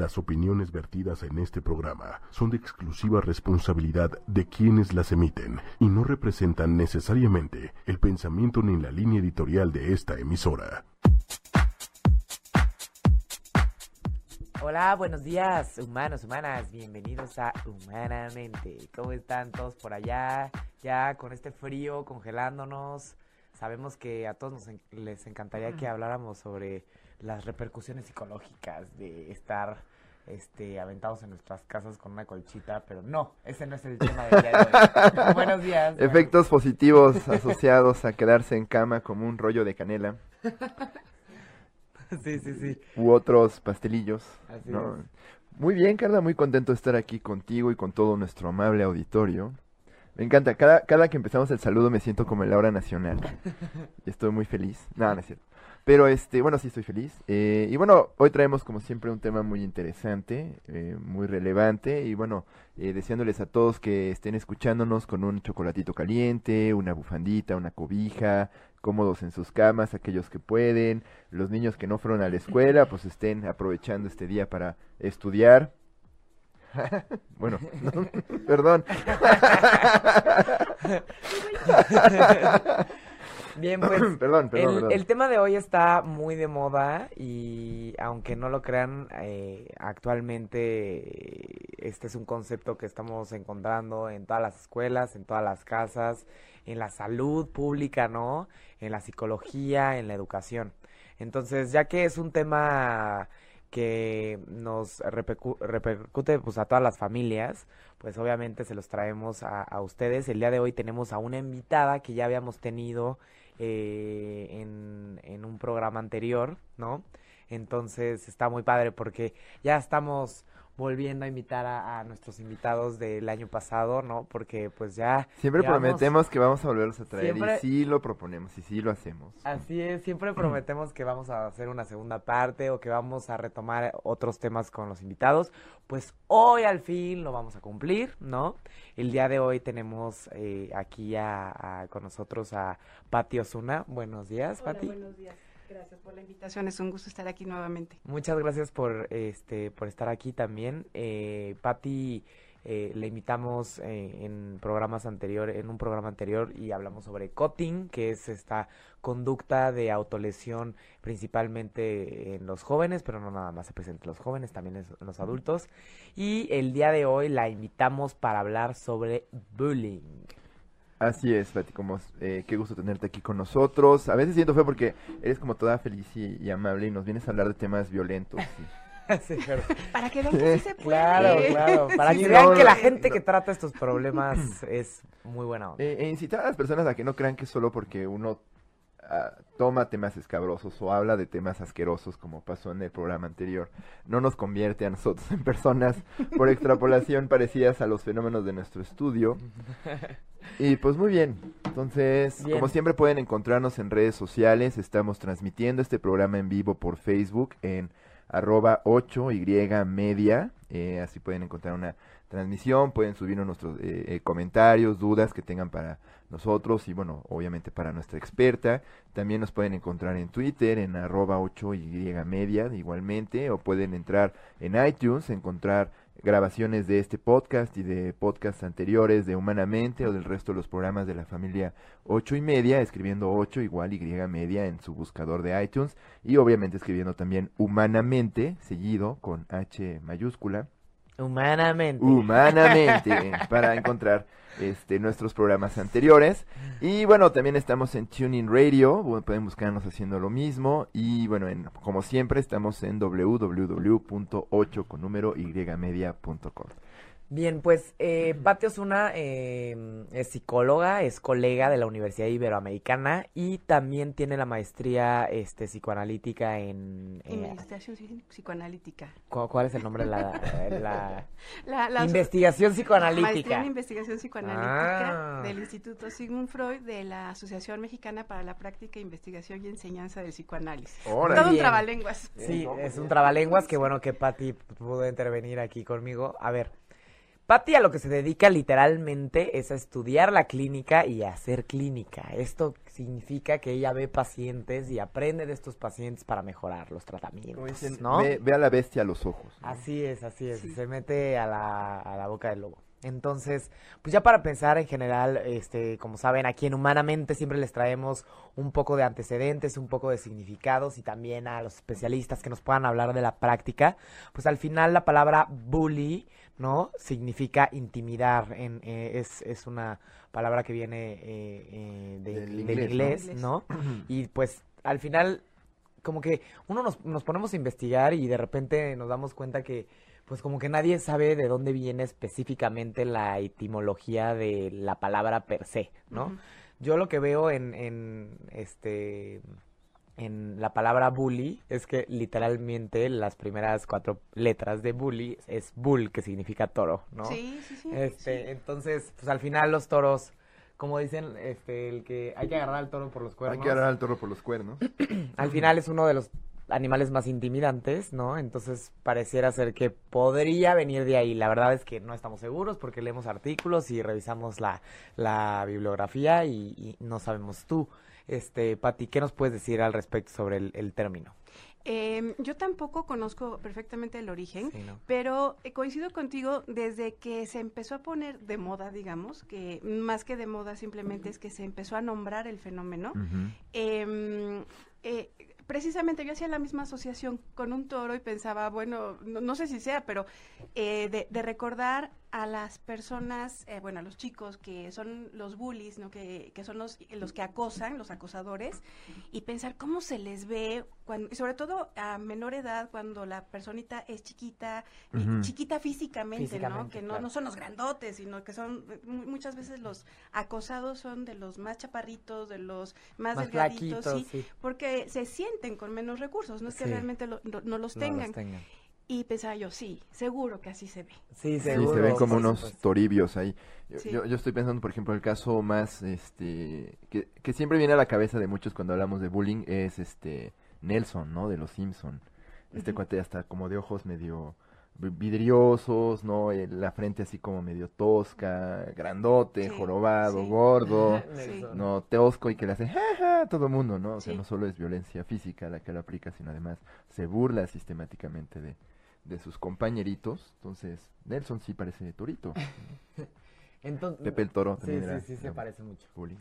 Las opiniones vertidas en este programa son de exclusiva responsabilidad de quienes las emiten y no representan necesariamente el pensamiento ni la línea editorial de esta emisora. Hola, buenos días, humanos, humanas, bienvenidos a Humanamente. ¿Cómo están todos por allá? Ya con este frío congelándonos. Sabemos que a todos nos les encantaría que habláramos sobre las repercusiones psicológicas de estar este, aventados en nuestras casas con una colchita, pero no, ese no es el tema del día de hoy. Buenos días. Efectos positivos asociados a quedarse en cama como un rollo de canela. sí, sí, sí. U otros pastelillos. Así ¿no? es. Muy bien, Carla, muy contento de estar aquí contigo y con todo nuestro amable auditorio. Me encanta, cada, cada que empezamos el saludo me siento como en la hora nacional. Y estoy muy feliz. No, no es cierto. Pero este, bueno, sí estoy feliz. Eh, y bueno, hoy traemos como siempre un tema muy interesante, eh, muy relevante. Y bueno, eh, deseándoles a todos que estén escuchándonos con un chocolatito caliente, una bufandita, una cobija, cómodos en sus camas, aquellos que pueden. Los niños que no fueron a la escuela, pues estén aprovechando este día para estudiar. bueno, perdón. Bien, pues perdón, perdón, el, perdón. el tema de hoy está muy de moda y aunque no lo crean, eh, actualmente este es un concepto que estamos encontrando en todas las escuelas, en todas las casas, en la salud pública, ¿no? En la psicología, en la educación. Entonces, ya que es un tema que nos repercu- repercute pues a todas las familias, pues obviamente se los traemos a, a ustedes. El día de hoy tenemos a una invitada que ya habíamos tenido eh, en, en un programa anterior, ¿no? Entonces está muy padre porque ya estamos volviendo a invitar a, a nuestros invitados del año pasado, ¿no? Porque pues ya... Siempre llevamos- prometemos que vamos a volverlos a traer Siempre- y sí lo proponemos y sí lo hacemos. Así es, siempre prometemos que vamos a hacer una segunda parte o que vamos a retomar otros temas con los invitados. Pues hoy al fin lo vamos a cumplir, ¿no? El día de hoy tenemos eh, aquí a, a- con nosotros a Pati Osuna. Buenos días, Hola, Pati. buenos días. Gracias por la invitación. Es un gusto estar aquí nuevamente. Muchas gracias por este por estar aquí también. Eh, Patti, eh, le invitamos eh, en programas anteriores, en un programa anterior y hablamos sobre cutting, que es esta conducta de autolesión principalmente en los jóvenes, pero no nada más se presenta en los jóvenes, también en en los adultos. Y el día de hoy la invitamos para hablar sobre bullying. Así es, Pati, como eh, qué gusto tenerte aquí con nosotros. A veces siento feo porque eres como toda feliz y, y amable y nos vienes a hablar de temas violentos. y- Sí, claro. Para que vean que sí se puede. Claro, claro. Para Sí, que no, vean que la no. gente que trata estos problemas es muy buena onda. Eh, e incitar a las personas a que no crean que es solo porque uno ah, toma temas escabrosos o habla de temas asquerosos como pasó en el programa anterior, no nos convierte a nosotros en personas por extrapolación parecidas a los fenómenos de nuestro estudio. Y pues muy bien, entonces Bien. como siempre pueden encontrarnos en redes sociales, estamos transmitiendo este programa en vivo por Facebook en arroba 8y media, eh, así pueden encontrar una transmisión, pueden subirnos nuestros eh, eh, comentarios, dudas que tengan para nosotros y bueno, obviamente para nuestra experta. También nos pueden encontrar en Twitter en arroba 8y media igualmente o pueden entrar en iTunes, encontrar grabaciones de este podcast y de podcasts anteriores de Humanamente o del resto de los programas de la familia 8 y media, escribiendo 8 igual y media en su buscador de iTunes y obviamente escribiendo también Humanamente, seguido con H mayúscula. Humanamente. Humanamente para encontrar este nuestros programas anteriores. Y bueno también estamos en Tuning Radio pueden buscarnos haciendo lo mismo. Y bueno en- como siempre estamos en www.8 con número y media.com Bien, pues eh, Pati Osuna eh, es psicóloga, es colega de la Universidad Iberoamericana y también tiene la maestría este, psicoanalítica en... eh, Investigación psi- psicoanalítica. ¿cu- ¿Cuál es el nombre de la, la La, la- investigación Maestría psicoanalítica? en investigación psicoanalítica Ah. del Instituto Sigmund Freud de la Asociación Mexicana para la Práctica, Investigación y Enseñanza del Psicoanálisis. Órale. Todo un Bien. trabalenguas. Sí, es un trabalenguas, que bueno que Pati pudo intervenir aquí conmigo. A ver, Patti a lo que se dedica literalmente es a estudiar la clínica y a hacer clínica. Esto significa que ella ve pacientes y aprende de estos pacientes para mejorar los tratamientos, dicen, ¿no? ve, ve a la bestia a los ojos. ¿no? Así es, así es. Sí. Se mete a la, a la boca del lobo. Entonces, pues ya para pensar en general, este, como saben, aquí en Humanamente siempre les traemos un poco de antecedentes, un poco de significados y también a los especialistas que nos puedan hablar de la práctica. Pues al final la palabra bully, ¿no? Significa intimidar. En, eh, es, es una palabra que viene eh, eh, de- Del del inglés, inglés, ¿no? ¿no? Y pues al final como que uno nos, nos ponemos a investigar y de repente nos damos cuenta que pues como que nadie sabe de dónde viene específicamente la etimología de la palabra per se, ¿no? Yo lo que veo en, en este en la palabra bully es que literalmente las primeras cuatro letras de bully es bull, que significa toro, ¿no? Sí, sí, sí. Este, sí. entonces, pues al final los toros, como dicen, este, el que hay que agarrar al toro por los Hay cuernos. que agarrar al toro por los cuernos. Al final es uno de los animales más intimidantes, ¿no? Entonces pareciera ser que podría venir de ahí. La verdad es que no estamos seguros porque leemos artículos y revisamos la, la bibliografía y, y no sabemos tú. Este, Pati, ¿qué nos puedes decir al respecto sobre el, el término? Em, yo tampoco conozco perfectamente el origen, Sí, ¿no? pero eh, coincido contigo desde que se empezó a poner de moda, digamos, que más que de moda simplemente es que se empezó a nombrar el fenómeno. Em, eh, precisamente yo hacía la misma asociación con un toro y pensaba, bueno, no, no sé si sea, pero eh, de, de recordar a las personas, eh, bueno, a los chicos que son los bullies, ¿no? que, que son los, los que acosan, los acosadores, y pensar cómo se les ve, cuando, y sobre todo a menor edad, cuando la personita es chiquita, chiquita físicamente, ¿no? Que no, claro. no son los grandotes, sino que son, mu- muchas veces los acosados son de los más chaparritos, de los más, Más delgaditos, sí, sí. porque se sienten con menos recursos, no es que realmente lo- no, no los No tengan. los tengan. Y pensaba yo, sí, seguro que así se ve. Sí, Sí, seguro. se ven como unos supuesto. toribios ahí. Yo, Sí. yo, yo estoy pensando, por ejemplo, el caso más, este, que, que siempre viene a la cabeza de muchos cuando hablamos de bullying es, este, Nelson, ¿no? De los Simpson. Este Ujú. cuate hasta como de ojos medio vi- vidriosos, ¿no? La frente así como medio tosca, grandote, Sí, jorobado, sí. gordo. No, tosco y que le hace jaja a todo mundo, ¿no? O sea, Sí. no solo es violencia física la que lo aplica, sino además se burla sistemáticamente de, de sus compañeritos. Entonces, Nelson sí parece torito. Entonces, Pepe el Toro Sí, también sí, era sí, se era parece mucho. bullying.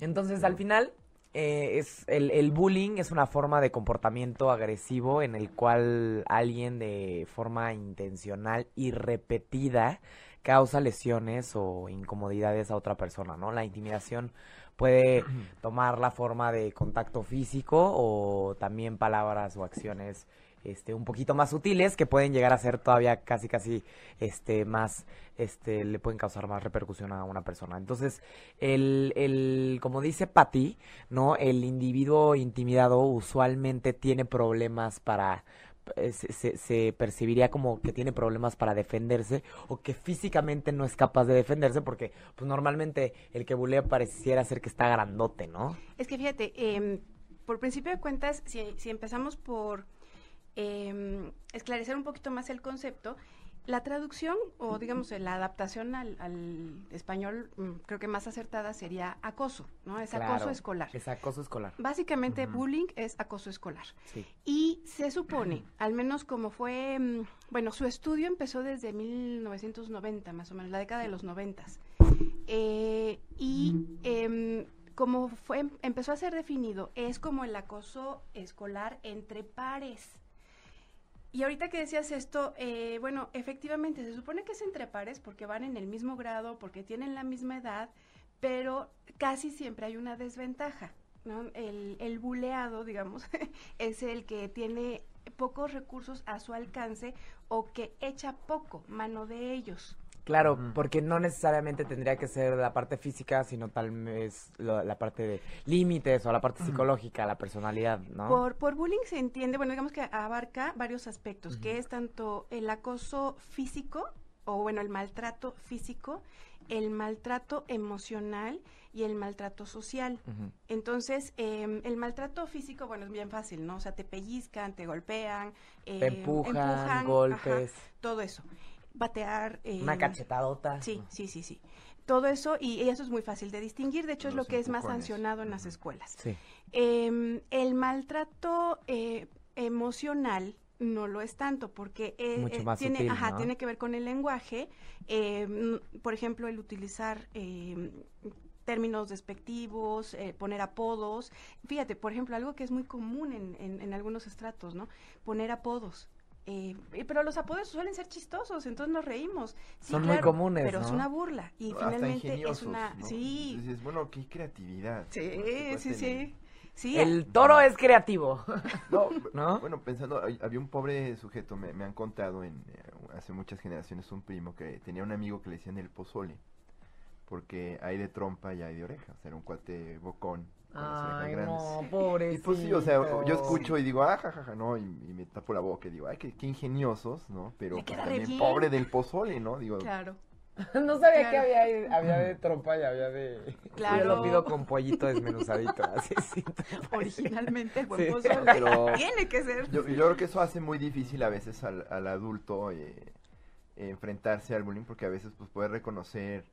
Entonces, al final, eh, es el, el bullying es una forma de comportamiento agresivo en el cual alguien de forma intencional y repetida causa lesiones o incomodidades a otra persona, ¿no? La intimidación puede tomar la forma de contacto físico o también palabras o acciones este un poquito más sutiles que pueden llegar a ser todavía casi casi este más este le pueden causar más repercusión a una persona entonces el, el como dice Patty no el individuo intimidado usualmente tiene problemas para eh, se, se- se percibiría como que tiene problemas para defenderse o que físicamente no es capaz de defenderse porque pues normalmente el que bulea pareciera ser que está grandote, ¿no? Es que fíjate, em, por principio de cuentas, si, si empezamos por em, esclarecer un poquito más el concepto, la traducción o digamos la adaptación al, al español mm, creo que más acertada sería acoso, ¿no? Es acoso escolar. Es acoso escolar. Básicamente bullying es acoso escolar. Sí. Y se supone, al menos como fue, mm, bueno, su estudio empezó desde 1990, más o menos, la década de los 90. Eh, y em, como fue, empezó a ser definido, es como el acoso escolar entre pares. Y ahorita que decías esto, eh, bueno, efectivamente, se supone que es entre pares porque van en el mismo grado, porque tienen la misma edad, pero casi siempre hay una desventaja. ¿no? El, el buleado, digamos, es el que tiene pocos recursos a su alcance o que echa poco mano de ellos. Claro, porque no necesariamente tendría que ser la parte física, sino tal vez lo- la parte de límites o la parte psicológica, la personalidad, ¿no? Por, por bullying se entiende, bueno, digamos que abarca varios aspectos, que Ujú. es tanto el acoso físico, o bueno, el maltrato físico, el maltrato emocional y el maltrato social. Entonces, em, el maltrato físico, bueno, es bien fácil, ¿no? O sea, te pellizcan, te golpean, Te em, empujan, ajá, golpes. todo eso. Batear. Una eh, cachetadota. Sí, sí, sí, sí. Todo eso, y eso es muy fácil de distinguir, de hecho es lo que es más sancionado en las escuelas. Sí. Em, el maltrato eh, emocional no lo es tanto porque eh, eh, tiene, sutil, ajá, ¿no? tiene que ver con el lenguaje, em, por ejemplo, el utilizar em, términos despectivos, eh, poner apodos. Fíjate, por ejemplo, algo que es muy común en, en- en algunos estratos, ¿no? Poner apodos. Eh, pero los apodos suelen ser chistosos, entonces nos reímos. Sí, Son muy comunes, Pero es una burla y Hasta finalmente es una... ¿no? Sí, Dices, bueno, qué creatividad. sí, sí, tener. sí. Sí, El toro es creativo. No, ¿No? bueno, pensando, había un pobre sujeto, me, me han contado en eh, hace muchas generaciones, un primo que tenía un amigo que le decían el pozole, porque hay de trompa y hay de oreja, o sea, era un cuate bocón, Ay, no, Y pobrecito. pues sí, o sea, yo escucho y digo, ah, jajaja, no, y, y me tapo la boca y digo, ay, qué, qué ingeniosos, ¿no? Pero pues, también bien. pobre del pozole, ¿no? Digo, claro. No sabía Claro. que había, había de trompa y había de... Claro. Yo lo pido con pollito desmenuzadito, así sí. Originalmente el buen Sí. pozole Pero- tiene que ser. Yo, yo creo que eso hace muy difícil a veces al, al adulto eh, enfrentarse al bullying porque a veces pues puede reconocer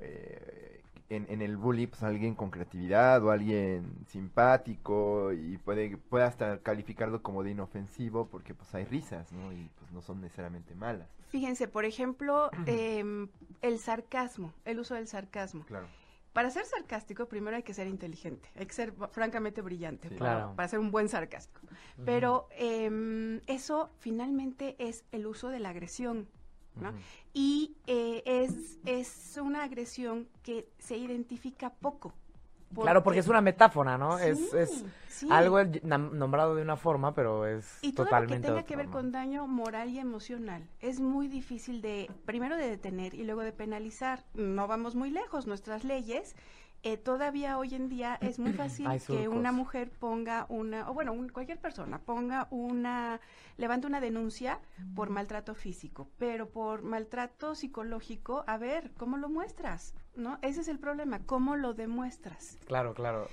eh, en, en el bully pues alguien con creatividad o alguien simpático y puede, puede hasta calificarlo como de inofensivo porque pues hay risas, ¿no? Y pues no son necesariamente malas. Fíjense, por ejemplo, em, el sarcasmo, el uso del sarcasmo. Claro. Para ser sarcástico, primero hay que ser inteligente, hay que ser francamente brillante Sí. para, Claro. para ser un buen sarcástico. Pero em, eso finalmente es el uso de la agresión, ¿no? Y eh, es, es una agresión que se identifica poco. Claro, porque es una metáfora, ¿no? es, Sí, es sí. algo nombrado de una forma, pero es Y todo lo que totalmente tenga que ver con daño moral y emocional es muy difícil de, primero de detener y luego de penalizar. No vamos muy lejos, nuestras leyes. Eh, todavía hoy en día es muy fácil que una mujer ponga una, o bueno, un- cualquier persona ponga una, levante una denuncia por maltrato físico, pero por maltrato psicológico, a ver, ¿cómo lo muestras? ¿No? Ese es el problema, ¿cómo lo demuestras? Claro, claro.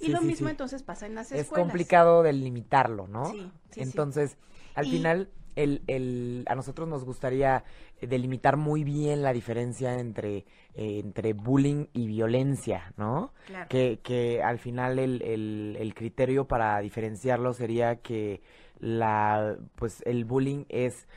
Y Sí, lo sí, mismo sí. entonces pasa en las Es escuelas. complicado delimitarlo, ¿no? Sí. Entonces, al Y- final, el, el, a nosotros nos gustaría delimitar muy bien la diferencia entre, eh, entre bullying y violencia, ¿no? Claro. Que, que al final el, el, el criterio para diferenciarlo sería que la, pues el bullying es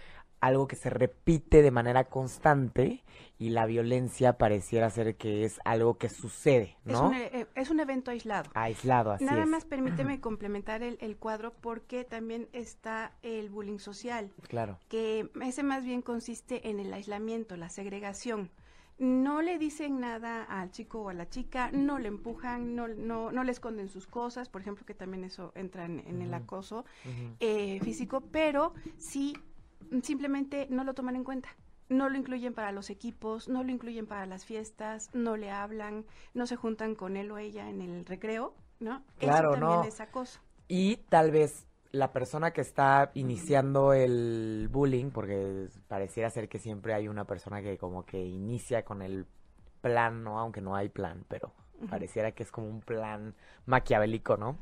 algo que se repite de manera constante y la violencia pareciera ser que es algo que sucede, Es, ¿no? un, e- es un evento aislado. Aislado, así Nada es. más permíteme complementar el, el cuadro porque también está el bullying social, Claro. que ese más bien consiste en el aislamiento, la segregación. No le dicen nada al chico o a la chica, no le empujan, no, no, no le esconden sus cosas, por ejemplo, que también eso entra en, en el acoso eh, físico, pero sí simplemente no lo toman en cuenta. No lo incluyen para los equipos, no lo incluyen para las fiestas, no le hablan, no se juntan con él o ella en el recreo, ¿no? Claro, Eso también no. es acoso. Y tal vez la persona que está iniciando el bullying, porque pareciera ser que siempre hay una persona que como que inicia con el plan, ¿no? Aunque no hay plan, pero pareciera que es como un plan maquiavélico, ¿no?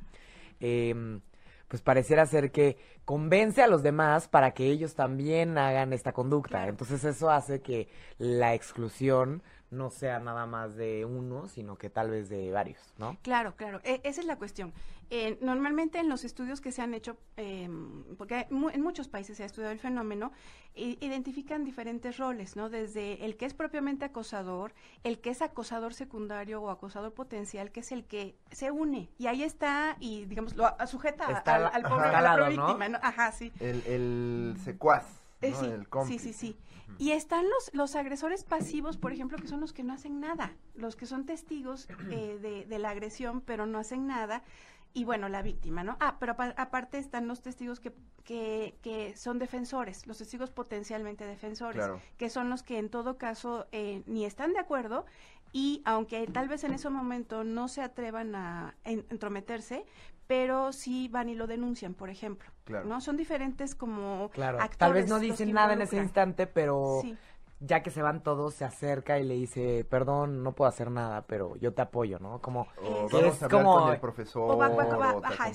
Em, pues pareciera ser que convence a los demás para que ellos también hagan esta conducta. Entonces eso hace que la exclusión no sea nada más de uno, sino que tal vez de varios, ¿no? Claro, claro, e- esa es la cuestión. Eh, normalmente en los estudios que se han hecho, eh, porque hay mu- en muchos países se ha estudiado el fenómeno, identifican diferentes roles, ¿no? Desde el que es propiamente acosador, el que es acosador secundario o acosador potencial, que es el que se une y ahí está y, digamos, lo sujeta Está al, pobre, ajá, a la víctima, ¿no? Ajá, sí. El, el secuaz, Eh, sí, el sí, cómplice. sí, sí. Y están los, los agresores pasivos, por ejemplo, que son los que no hacen nada, los que son testigos eh, de, de la agresión, pero no hacen nada. Y bueno, la víctima, ¿no? Ah, pero apa- aparte están los testigos que, que, que son defensores, los testigos potencialmente defensores, Claro. que son los que en todo caso eh, ni están de acuerdo y aunque tal vez en ese momento no se atrevan a en- entrometerse, pero sí van y lo denuncian, por ejemplo. Claro. ¿No? Son diferentes como Claro. actores. Tal vez no dicen nada en ese instante, pero Sí. ya que se van todos, se acerca y le dice, perdón, no puedo hacer nada, pero yo te apoyo, ¿no? Como, O Que vamos es a hablar como- con el profesor, O va- va- va- o te ajá,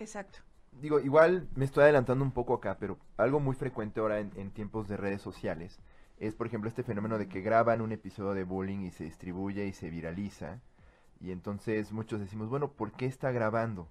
exacto. Digo, igual me estoy adelantando un poco acá, pero algo muy frecuente ahora en, en tiempos de redes sociales es, por ejemplo, este fenómeno de que graban un episodio de bullying y se distribuye y se viraliza. Y entonces muchos decimos, bueno, ¿por qué está grabando?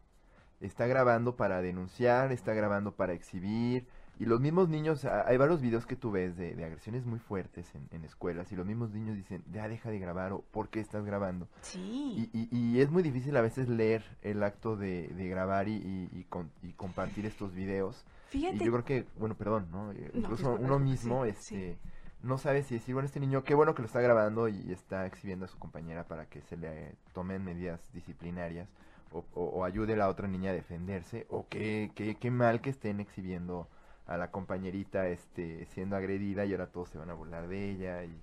Está grabando para denunciar, está grabando para exhibir. Y los mismos niños, hay varios videos que tú ves de, de agresiones muy fuertes en, en escuelas y los mismos niños dicen, ya deja de grabar o ¿por qué estás grabando? Sí. Y, y, y es muy difícil a veces leer el acto de, de grabar y, y, con- y compartir estos videos. Fíjate. Y yo creo que, bueno, perdón, ¿no? Eh, No, Incluso disculpa, uno mismo, sí, este, no sabe si decir, bueno, este niño, qué bueno que lo está grabando y está exhibiendo a su compañera para que se le tomen medidas disciplinarias o, o- ayude a la otra niña a defenderse, o qué, qué, qué mal que estén exhibiendo a la compañerita, este, siendo agredida y ahora todos se van a burlar de ella y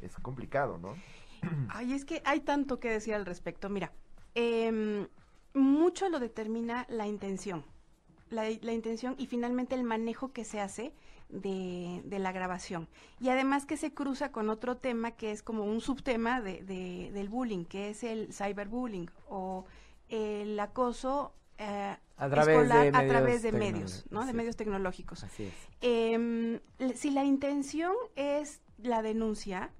es complicado, ¿no? Ay, es que hay tanto que decir al respecto. Mira, em, mucho lo determina la intención. La, intención y finalmente el manejo que se hace de, de la grabación. Y además que se cruza con otro tema que es como un subtema de, de- del bullying, que es el cyberbullying el acoso eh, A través escolar de a través de medios, ¿no? De medios tecnológicos. Así es. Em, si la intención es la denuncia,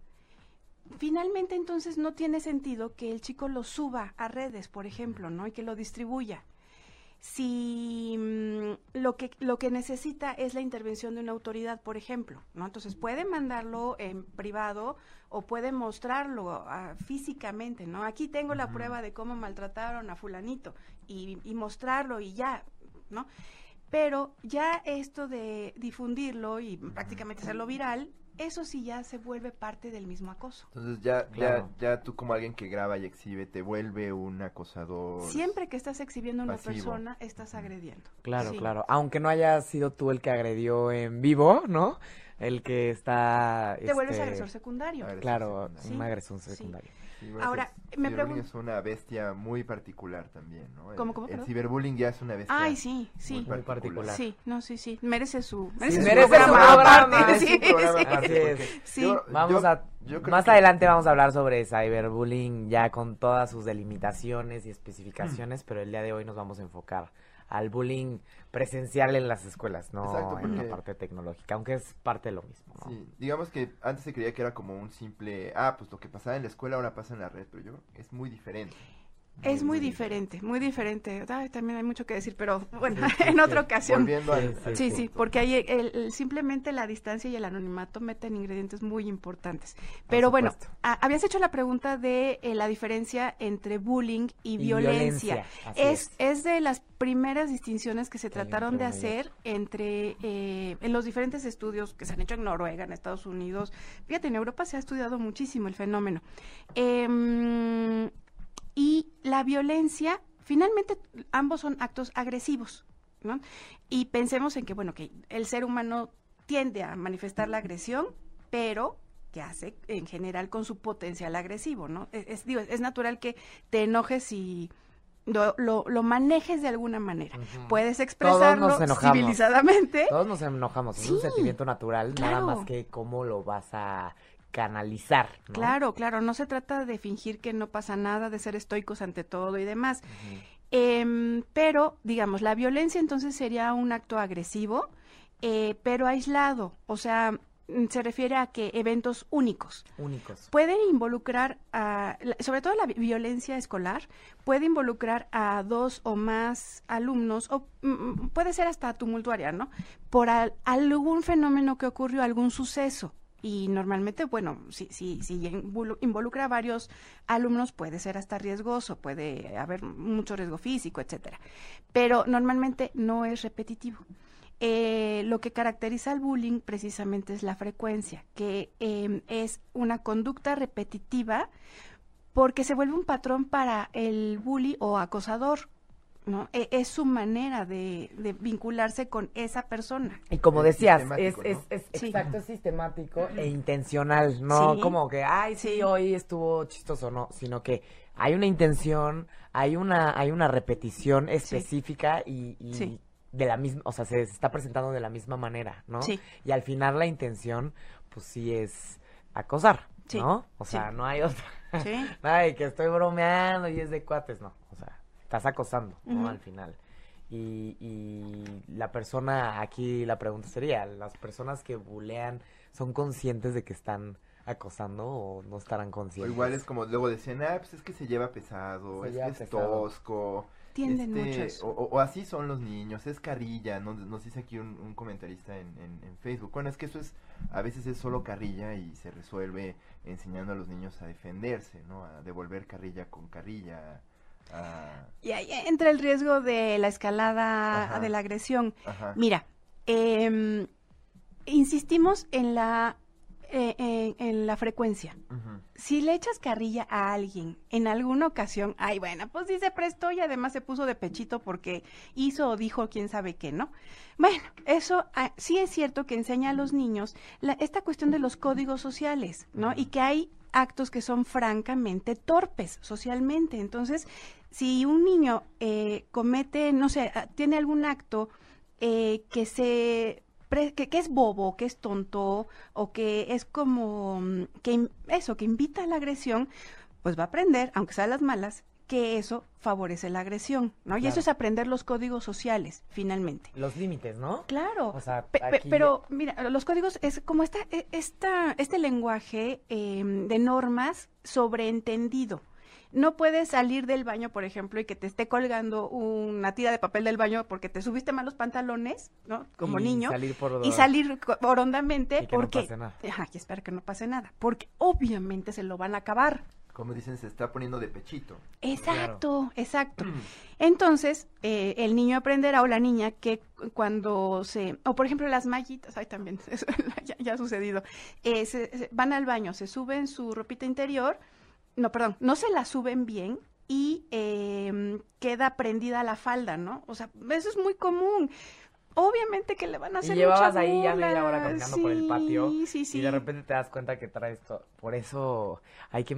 finalmente entonces no tiene sentido que el chico lo suba a redes, por ejemplo, ¿no? Y que lo distribuya. Si mm, lo que lo que necesita es la intervención de una autoridad, por ejemplo, ¿no? Entonces puede mandarlo en privado o puede mostrarlo ah, físicamente, ¿no? Aquí tengo la prueba de cómo maltrataron a fulanito y, y mostrarlo y ya, ¿no? Pero ya esto de difundirlo y prácticamente hacerlo viral, eso sí ya se vuelve parte del mismo acoso. Entonces ya, Claro. ya, ya tú como alguien que graba y exhibe te vuelve un acosador. Siempre que estás exhibiendo a una pasivo. persona, estás agrediendo. Claro, Sí. claro. Aunque no haya sido tú el que agredió en vivo, ¿no? El que está... Te vuelves este, agresor secundario. Claro, Sí, agresión sí. Sí, Ahora, me ciberbullying pregun- es una bestia muy particular también, ¿no? El- ¿Cómo, cómo, El, ciberbullying ya es una bestia. Ay, sí, sí. muy Muy particular. Sí, no, sí, sí. Merece su, Sí, merece su merece programa su programa, aparte, es sí, un programa sí. aparte, Así es. porque Sí. yo- Vamos yo- a... yo Más que- adelante vamos a hablar sobre cyberbullying ya con todas sus delimitaciones y especificaciones, pero el día de hoy nos vamos a enfocar al bullying presencial en las escuelas, no Exacto, en la porque- parte tecnológica, aunque es parte de lo mismo, ¿no? Sí, digamos que antes se creía que era como un simple, ah, pues lo que pasaba en la escuela ahora pasa en la red, pero yo creo que es muy diferente. Es muy diferente, muy diferente. Ay, también hay mucho que decir, pero bueno, en otra ocasión. Volviendo Sí, al, sí, al Sí, sí, porque hay el- el- simplemente la distancia y el anonimato meten ingredientes muy importantes. Pero bueno, a- habías hecho la pregunta de eh, la diferencia entre bullying y, Y violencia. Es, es. es de las primeras distinciones que se trataron de hacer entre eh, en los diferentes estudios que se han hecho en Noruega, en Estados Unidos. Fíjate, en Europa se ha estudiado muchísimo el fenómeno. Em, y la violencia, finalmente ambos son actos agresivos, ¿no? Y pensemos en que, bueno, que el ser humano tiende a manifestar la agresión, pero que hace en general con su potencial agresivo, ¿no? Es, es- digo, es natural que te enojes y lo, lo- lo manejes de alguna manera. Puedes expresarlo nos enojamos. civilizadamente. Todos nos enojamos, es un sentimiento natural, nada más que cómo lo vas a canalizar, ¿no? Claro, claro, no se trata de fingir que no pasa nada, de ser estoicos ante todo y demás. Em, pero, digamos, la violencia entonces sería un acto agresivo, eh, pero aislado, o sea, mm, se refiere a que eventos únicos. Únicos. Pueden involucrar, a, sobre todo la vi- violencia escolar, puede involucrar a dos o más alumnos, o mm, puede ser hasta tumultuaria, ¿no? Por al- algún fenómeno que ocurrió, algún suceso. Y normalmente, bueno, si, si, si involu- involucra a varios alumnos, puede ser hasta riesgoso, puede haber mucho riesgo físico, etcétera. Pero normalmente no es repetitivo. Eh, lo que caracteriza al bullying precisamente es la frecuencia, que eh, es una conducta repetitiva porque se vuelve un patrón para el bully o acosador. ¿No? E- es su manera de, de vincularse con esa persona. Y como Es decías, es, es, ¿no? es Sí. exacto, es sistemático e intencional, no Sí. como que, ay, sí, Sí. hoy estuvo chistoso, no, sino que hay una intención, hay una, hay una repetición específica y, y Sí. de la misma, o sea, se está presentando de la misma manera, ¿no? Sí. Y al final la intención, pues sí es acosar, Sí. ¿no? O Sí. sea, no hay otra. ¿sí? Ay, que estoy bromeando y es de cuates, no. O estás acosando, ¿no? Al final. Y, y la persona, aquí la pregunta sería, ¿las personas que bulean son conscientes de que están acosando o no estarán O conscientes? igual es como luego decían, ah, pues es que se lleva pesado, Se es lleva que es tosco. Tienden este, mucho a eso. O, o- o así son los niños, es carrilla, ¿no? nos dice aquí un, un comentarista en, en- en Facebook. Bueno, es que eso es, a veces es solo carrilla y se resuelve enseñando a los niños a defenderse, ¿no? A devolver carrilla con carrilla, a... Y ahí entra el riesgo de la escalada Ajá. de la agresión. Ajá. Mira, em, insistimos en la, eh, en- en la frecuencia. Si le echas carrilla a alguien en alguna ocasión, ay, bueno, pues sí se prestó y además se puso de pechito porque hizo o dijo quién sabe qué, ¿no? Bueno, eso ah, sí es cierto que enseña a los niños la- esta cuestión de los códigos sociales, ¿no? Y que hay actos que son francamente torpes socialmente. Entonces, si un niño eh, comete, no sé, ah, tiene algún acto eh, que se que, que es bobo, que es tonto o que es como mm, que eso, que invita a la agresión, pues va a aprender, aunque sea las malas, que eso favorece la agresión, ¿no? Y eso es aprender los códigos sociales, finalmente. Los límites, ¿no? Claro. O sea, aquí- pero mira, los códigos es como esta, e- esta, este lenguaje eh, de normas sobreentendido. No puedes salir del baño, por ejemplo, y que te esté colgando una tira de papel del baño porque te subiste mal los pantalones, ¿no? Como y niño. Salir por Y salir orondamente Y que no porque... pase nada. Ajá, y espera que no pase nada. Porque obviamente se lo van a acabar. Como dicen, se está poniendo de pechito. Exacto, exacto. Entonces, eh, el niño aprenderá o la niña que cu- cuando se, o por ejemplo las mallitas, ay también, eso ya, ya ha sucedido, eh, se- se- van al baño, se suben su ropita interior, no, perdón, no se la suben bien y eh, queda prendida la falda, ¿no? O sea, eso es muy común. Obviamente que le van a Y hacer llevabas mucha ahí ya media hora caminando por el patio Sí, sí, sí. y de repente te das cuenta que traes todo. Por eso hay que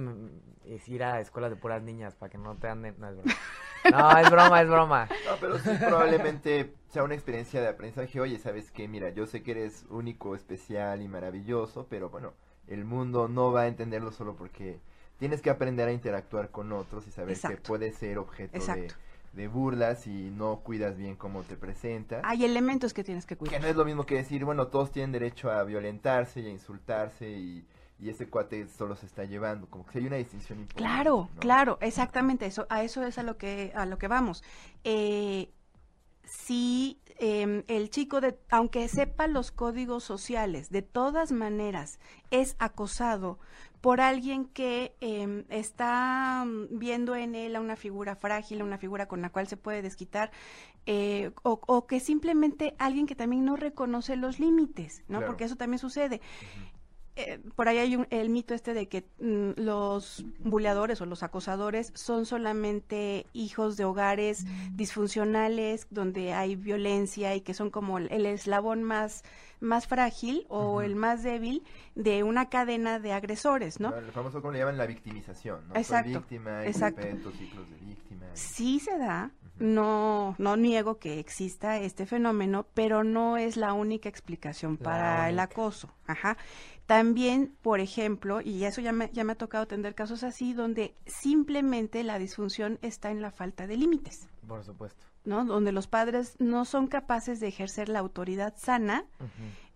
ir a escuelas de puras niñas para que no te anden. No, es broma. No, es broma, es broma. No, pero sí probablemente sea una experiencia de aprendizaje. Oye, ¿sabes qué? Mira, yo sé que eres único, especial y maravilloso, pero bueno, el mundo no va a entenderlo solo porque tienes que aprender a interactuar con otros y saber que Exacto. puede ser objeto de, Exacto. de burlas y no cuidas bien cómo te presentas. Hay elementos que tienes que Que cuidar. no es lo mismo que decir, bueno, todos tienen derecho a violentarse y a insultarse y, y ese cuate solo se está llevando. Como que hay una distinción importante. Claro, ¿no? claro, exactamente, eso, a eso es a lo que, a lo que vamos. Eh, si em, el chico, de, aunque sepa los códigos sociales, de todas maneras es acosado por alguien que em, está viendo en él a una figura frágil, a una figura con la cual se puede desquitar, eh, o, o que simplemente alguien que también no reconoce los límites, ¿no? Claro. Porque eso también sucede eh, por ahí hay un- el mito este de que mm, los buleadores o los acosadores son solamente hijos de hogares disfuncionales donde hay violencia y que son como el, el eslabón más más frágil o el más débil de una cadena de agresores, ¿no? Claro, El famoso, como le llaman? La victimización, ¿no? Soy Exacto, víctima, y exacto. ciclos de víctima. y- Sí se da, no no niego que exista este fenómeno, pero no es la única explicación La para el acoso. Ajá. También, por ejemplo, y eso ya me, ya me ha tocado atender casos así, donde simplemente la disfunción está en la falta de límites, Por supuesto. ¿no? Donde los padres no son capaces de ejercer la autoridad sana,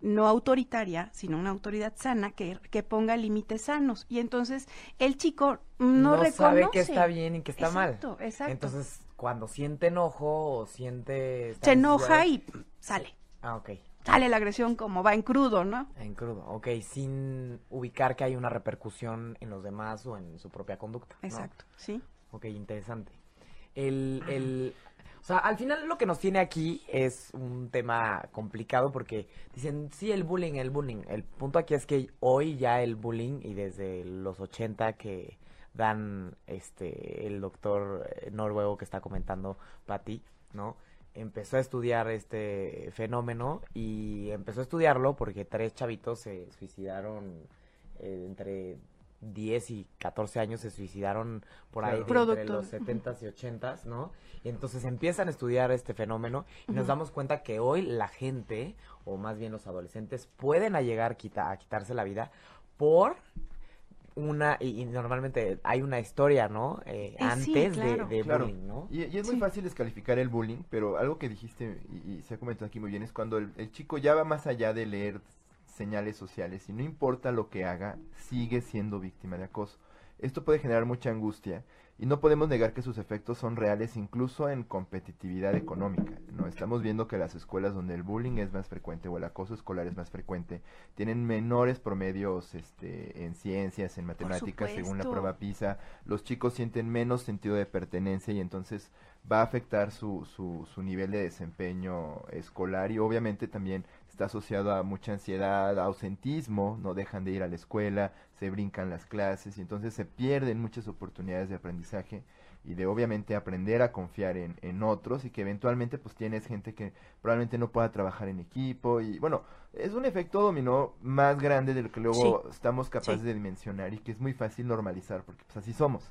no autoritaria, sino una autoridad sana que, que ponga límites sanos. Y entonces el chico no, reconoce. sabe que está bien y que está Exacto, mal. exacto. Entonces, cuando siente enojo o siente... se enoja y sale. Ah, ok. Sale la agresión como va en crudo, ¿no? En crudo, ok, sin ubicar que hay una repercusión en los demás o en su propia conducta. ¿no? Exacto, sí. Ok, interesante. El, el, o sea, al final lo que nos tiene aquí es un tema complicado porque dicen, sí, el bullying, el bullying. El punto aquí es que hoy ya el bullying y desde los 80 que dan este el doctor eh, noruego que está comentando Patti, ¿no? Empezó a estudiar este fenómeno y empezó a estudiarlo porque tres chavitos se suicidaron eh, entre 10 y 14 años se suicidaron por ahí de entre los 70s y 80s, ¿no? Y entonces empiezan a estudiar este fenómeno y nos damos cuenta que hoy la gente, o más bien los adolescentes, pueden llegar a quitarse la vida por una, y, y normalmente hay una historia, ¿no? Eh, Eh, sí, antes de- claro. de, Claro. bullying, ¿no? Y, y es muy Sí. fácil descalificar el bullying, pero algo que dijiste y, y se ha comentado aquí muy bien es cuando el, el chico ya va más allá de leer señales sociales y no importa lo que haga, sigue siendo víctima de acoso. Esto puede generar mucha angustia y no podemos negar que sus efectos son reales incluso en competitividad económica. No estamos viendo que las escuelas donde el bullying es más frecuente o el acoso escolar es más frecuente tienen menores promedios este, en ciencias, en matemáticas, según la prueba PISA. Los chicos sienten menos sentido de pertenencia y entonces va a afectar su, su, su nivel de desempeño escolar y obviamente también está asociado a mucha ansiedad, ausentismo, no dejan de ir a la escuela, se brincan las clases y entonces se pierden muchas oportunidades de aprendizaje y de obviamente aprender a confiar en, en otros y que eventualmente pues tienes gente que probablemente no pueda trabajar en equipo y bueno, es un efecto dominó más grande de lo que luego estamos capaces Sí. de dimensionar y que es muy fácil normalizar porque pues así somos.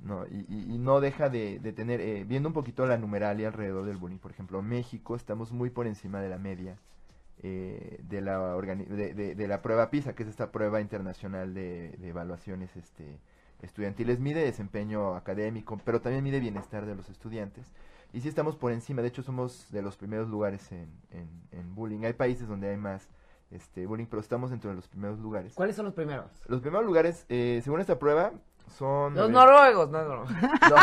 No, y, y- y no deja de, de tener, eh, viendo un poquito la numeralia alrededor del bullying, por ejemplo, México estamos muy por encima de la media eh, de, la organi- de, de- de la prueba PISA, que es esta prueba internacional de, de evaluaciones este, estudiantiles, mide desempeño académico, pero también mide bienestar de los estudiantes. Y sí estamos por encima, de hecho somos de los primeros lugares en, en, en bullying. Hay países donde hay más este, bullying, pero estamos dentro de los primeros lugares. ¿Cuáles son los primeros? Los primeros lugares, eh, según esta prueba, son... Los ver, noruegos, no broma. no,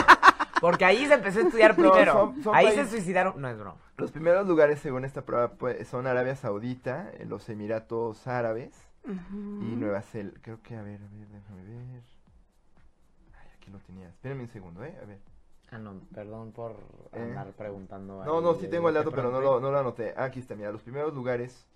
Porque ahí se empezó a estudiar No, primero. son- son ahí países- se suicidaron, no es broma. Los primeros lugares, según esta prueba, pues, son Arabia Saudita, eh, los Emiratos Árabes y Nueva Zelanda. Creo que, a ver, a ver, déjame ver. Ay, aquí lo tenía. Espérenme un segundo, ¿eh? A ver. Ah, no, perdón por Eh. andar preguntando. No, no, sí tengo el dato, pero no lo, no lo anoté. Ah, aquí está, mira, los primeros lugares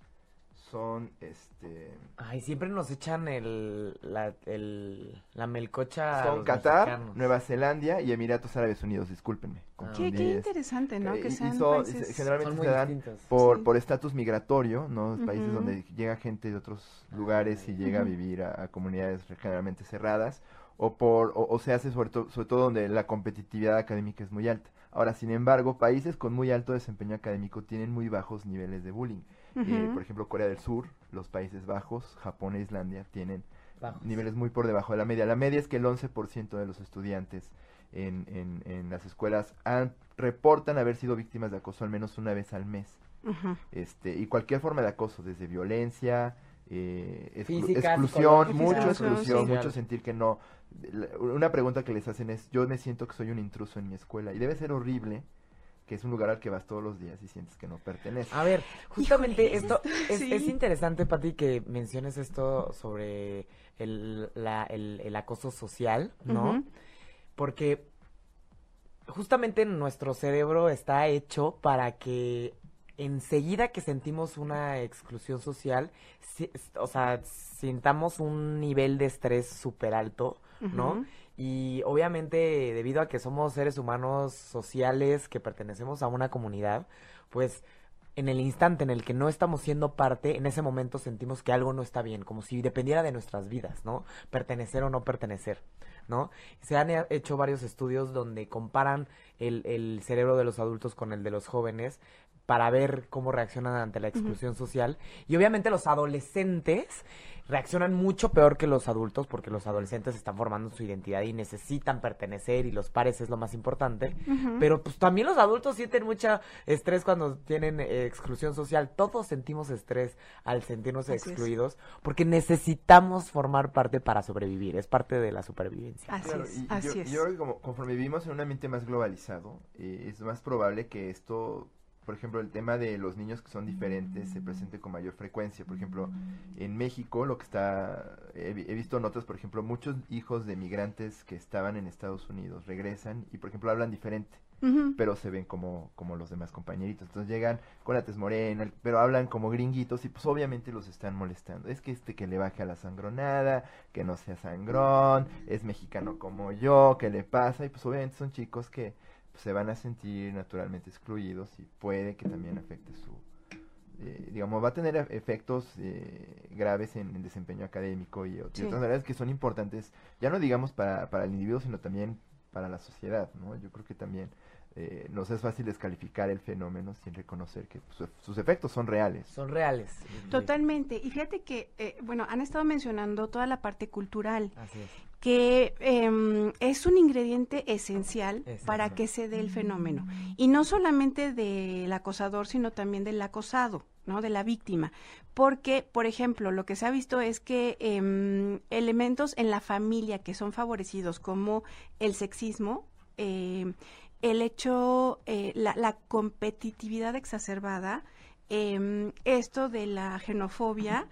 son, este... Ay, siempre nos echan el, la, el, la melcocha. a Son Qatar, mexicanos. Nueva Zelanda y Emiratos Árabes Unidos, discúlpenme. Ah. Qué, qué es- interesante, ¿no? eh, Que sean son- países... se- generalmente Son muy se dan distintos. por Sí. por estatus migratorio, ¿no? Países Ujú. donde llega gente de otros lugares y llega a Ujú. vivir a, a comunidades generalmente cerradas o por o, o se hace sobre, to- sobre todo donde la competitividad académica es muy alta. Ahora, sin embargo, países con muy alto desempeño académico tienen muy bajos niveles de bullying. Eh, por ejemplo, Corea del Sur, los Países Bajos, Japón e Islandia tienen Bajos. niveles muy por debajo de la media. La media es que el 11% de los estudiantes en, en, en las escuelas han, reportan haber sido víctimas de acoso al menos una vez al mes. Este, y cualquier forma de acoso, desde violencia, eh, exclu- Física, exclusión, social, exclusión, mucho sentir que no. La- Una pregunta que les hacen es, yo me siento que soy un intruso en mi escuela y debe ser horrible que es un lugar al que vas todos los días y sientes que no perteneces. A ver, justamente Híjole, esto es, sí. es interesante, Pati, que menciones esto sobre el, la- el, el acoso social, ¿no? Porque justamente nuestro cerebro está hecho para que enseguida que sentimos una exclusión social, si- o sea, sintamos un nivel de estrés súper alto, ¿no? Y obviamente debido a que somos seres humanos sociales que pertenecemos a una comunidad, pues en el instante en el que no estamos siendo parte, en ese momento sentimos que algo no está bien, como si dependiera de nuestras vidas, ¿no? Pertenecer o no pertenecer, ¿no? Se han he- hecho varios estudios donde comparan el, el cerebro de los adultos con el de los jóvenes para ver cómo reaccionan ante la exclusión social. Y obviamente los adolescentes reaccionan mucho peor que los adultos porque los adolescentes están formando su identidad y necesitan pertenecer y los pares es lo más importante. Pero pues también los adultos sienten mucha estrés cuando tienen eh, exclusión social. Todos sentimos estrés al sentirnos Así es. excluidos porque necesitamos formar parte para sobrevivir. Es parte de la supervivencia. Así Claro, es, así yo, es. yo creo que como, conforme vivimos en un ambiente más globalizado, eh, es más probable que esto, por ejemplo, el tema de los niños que son diferentes se presente con mayor frecuencia. Por ejemplo, en México, lo que está, he, he visto notas, por ejemplo, muchos hijos de migrantes que estaban en Estados Unidos regresan y, por ejemplo, hablan diferente pero se ven como, como los demás compañeritos. Entonces llegan con la tez morena, pero hablan como gringuitos y pues obviamente los están molestando. Es que este que le baje a la sangronada, que no sea sangrón, es mexicano como yo, ¿qué le pasa? Y pues obviamente son chicos que se van a sentir naturalmente excluidos y puede que también afecte su... eh, digamos, va a tener efectos eh, graves en el desempeño académico y, Sí. otras áreas que son importantes, ya no digamos para, para el individuo, sino también para la sociedad, ¿no? Yo creo que también eh, nos es fácil descalificar el fenómeno sin reconocer que pues, sus efectos son reales. Son reales. Totalmente. Y fíjate que, eh, bueno, han estado mencionando toda la parte cultural. Así es. que em, es un ingrediente esencial para que se dé el fenómeno. Y no solamente del acosador, sino también del acosado, ¿no? De la víctima. Porque, por ejemplo, lo que se ha visto es que em, elementos en la familia que son favorecidos, como el sexismo, em, el hecho, eh, la, la competitividad exacerbada, em, esto de la xenofobia,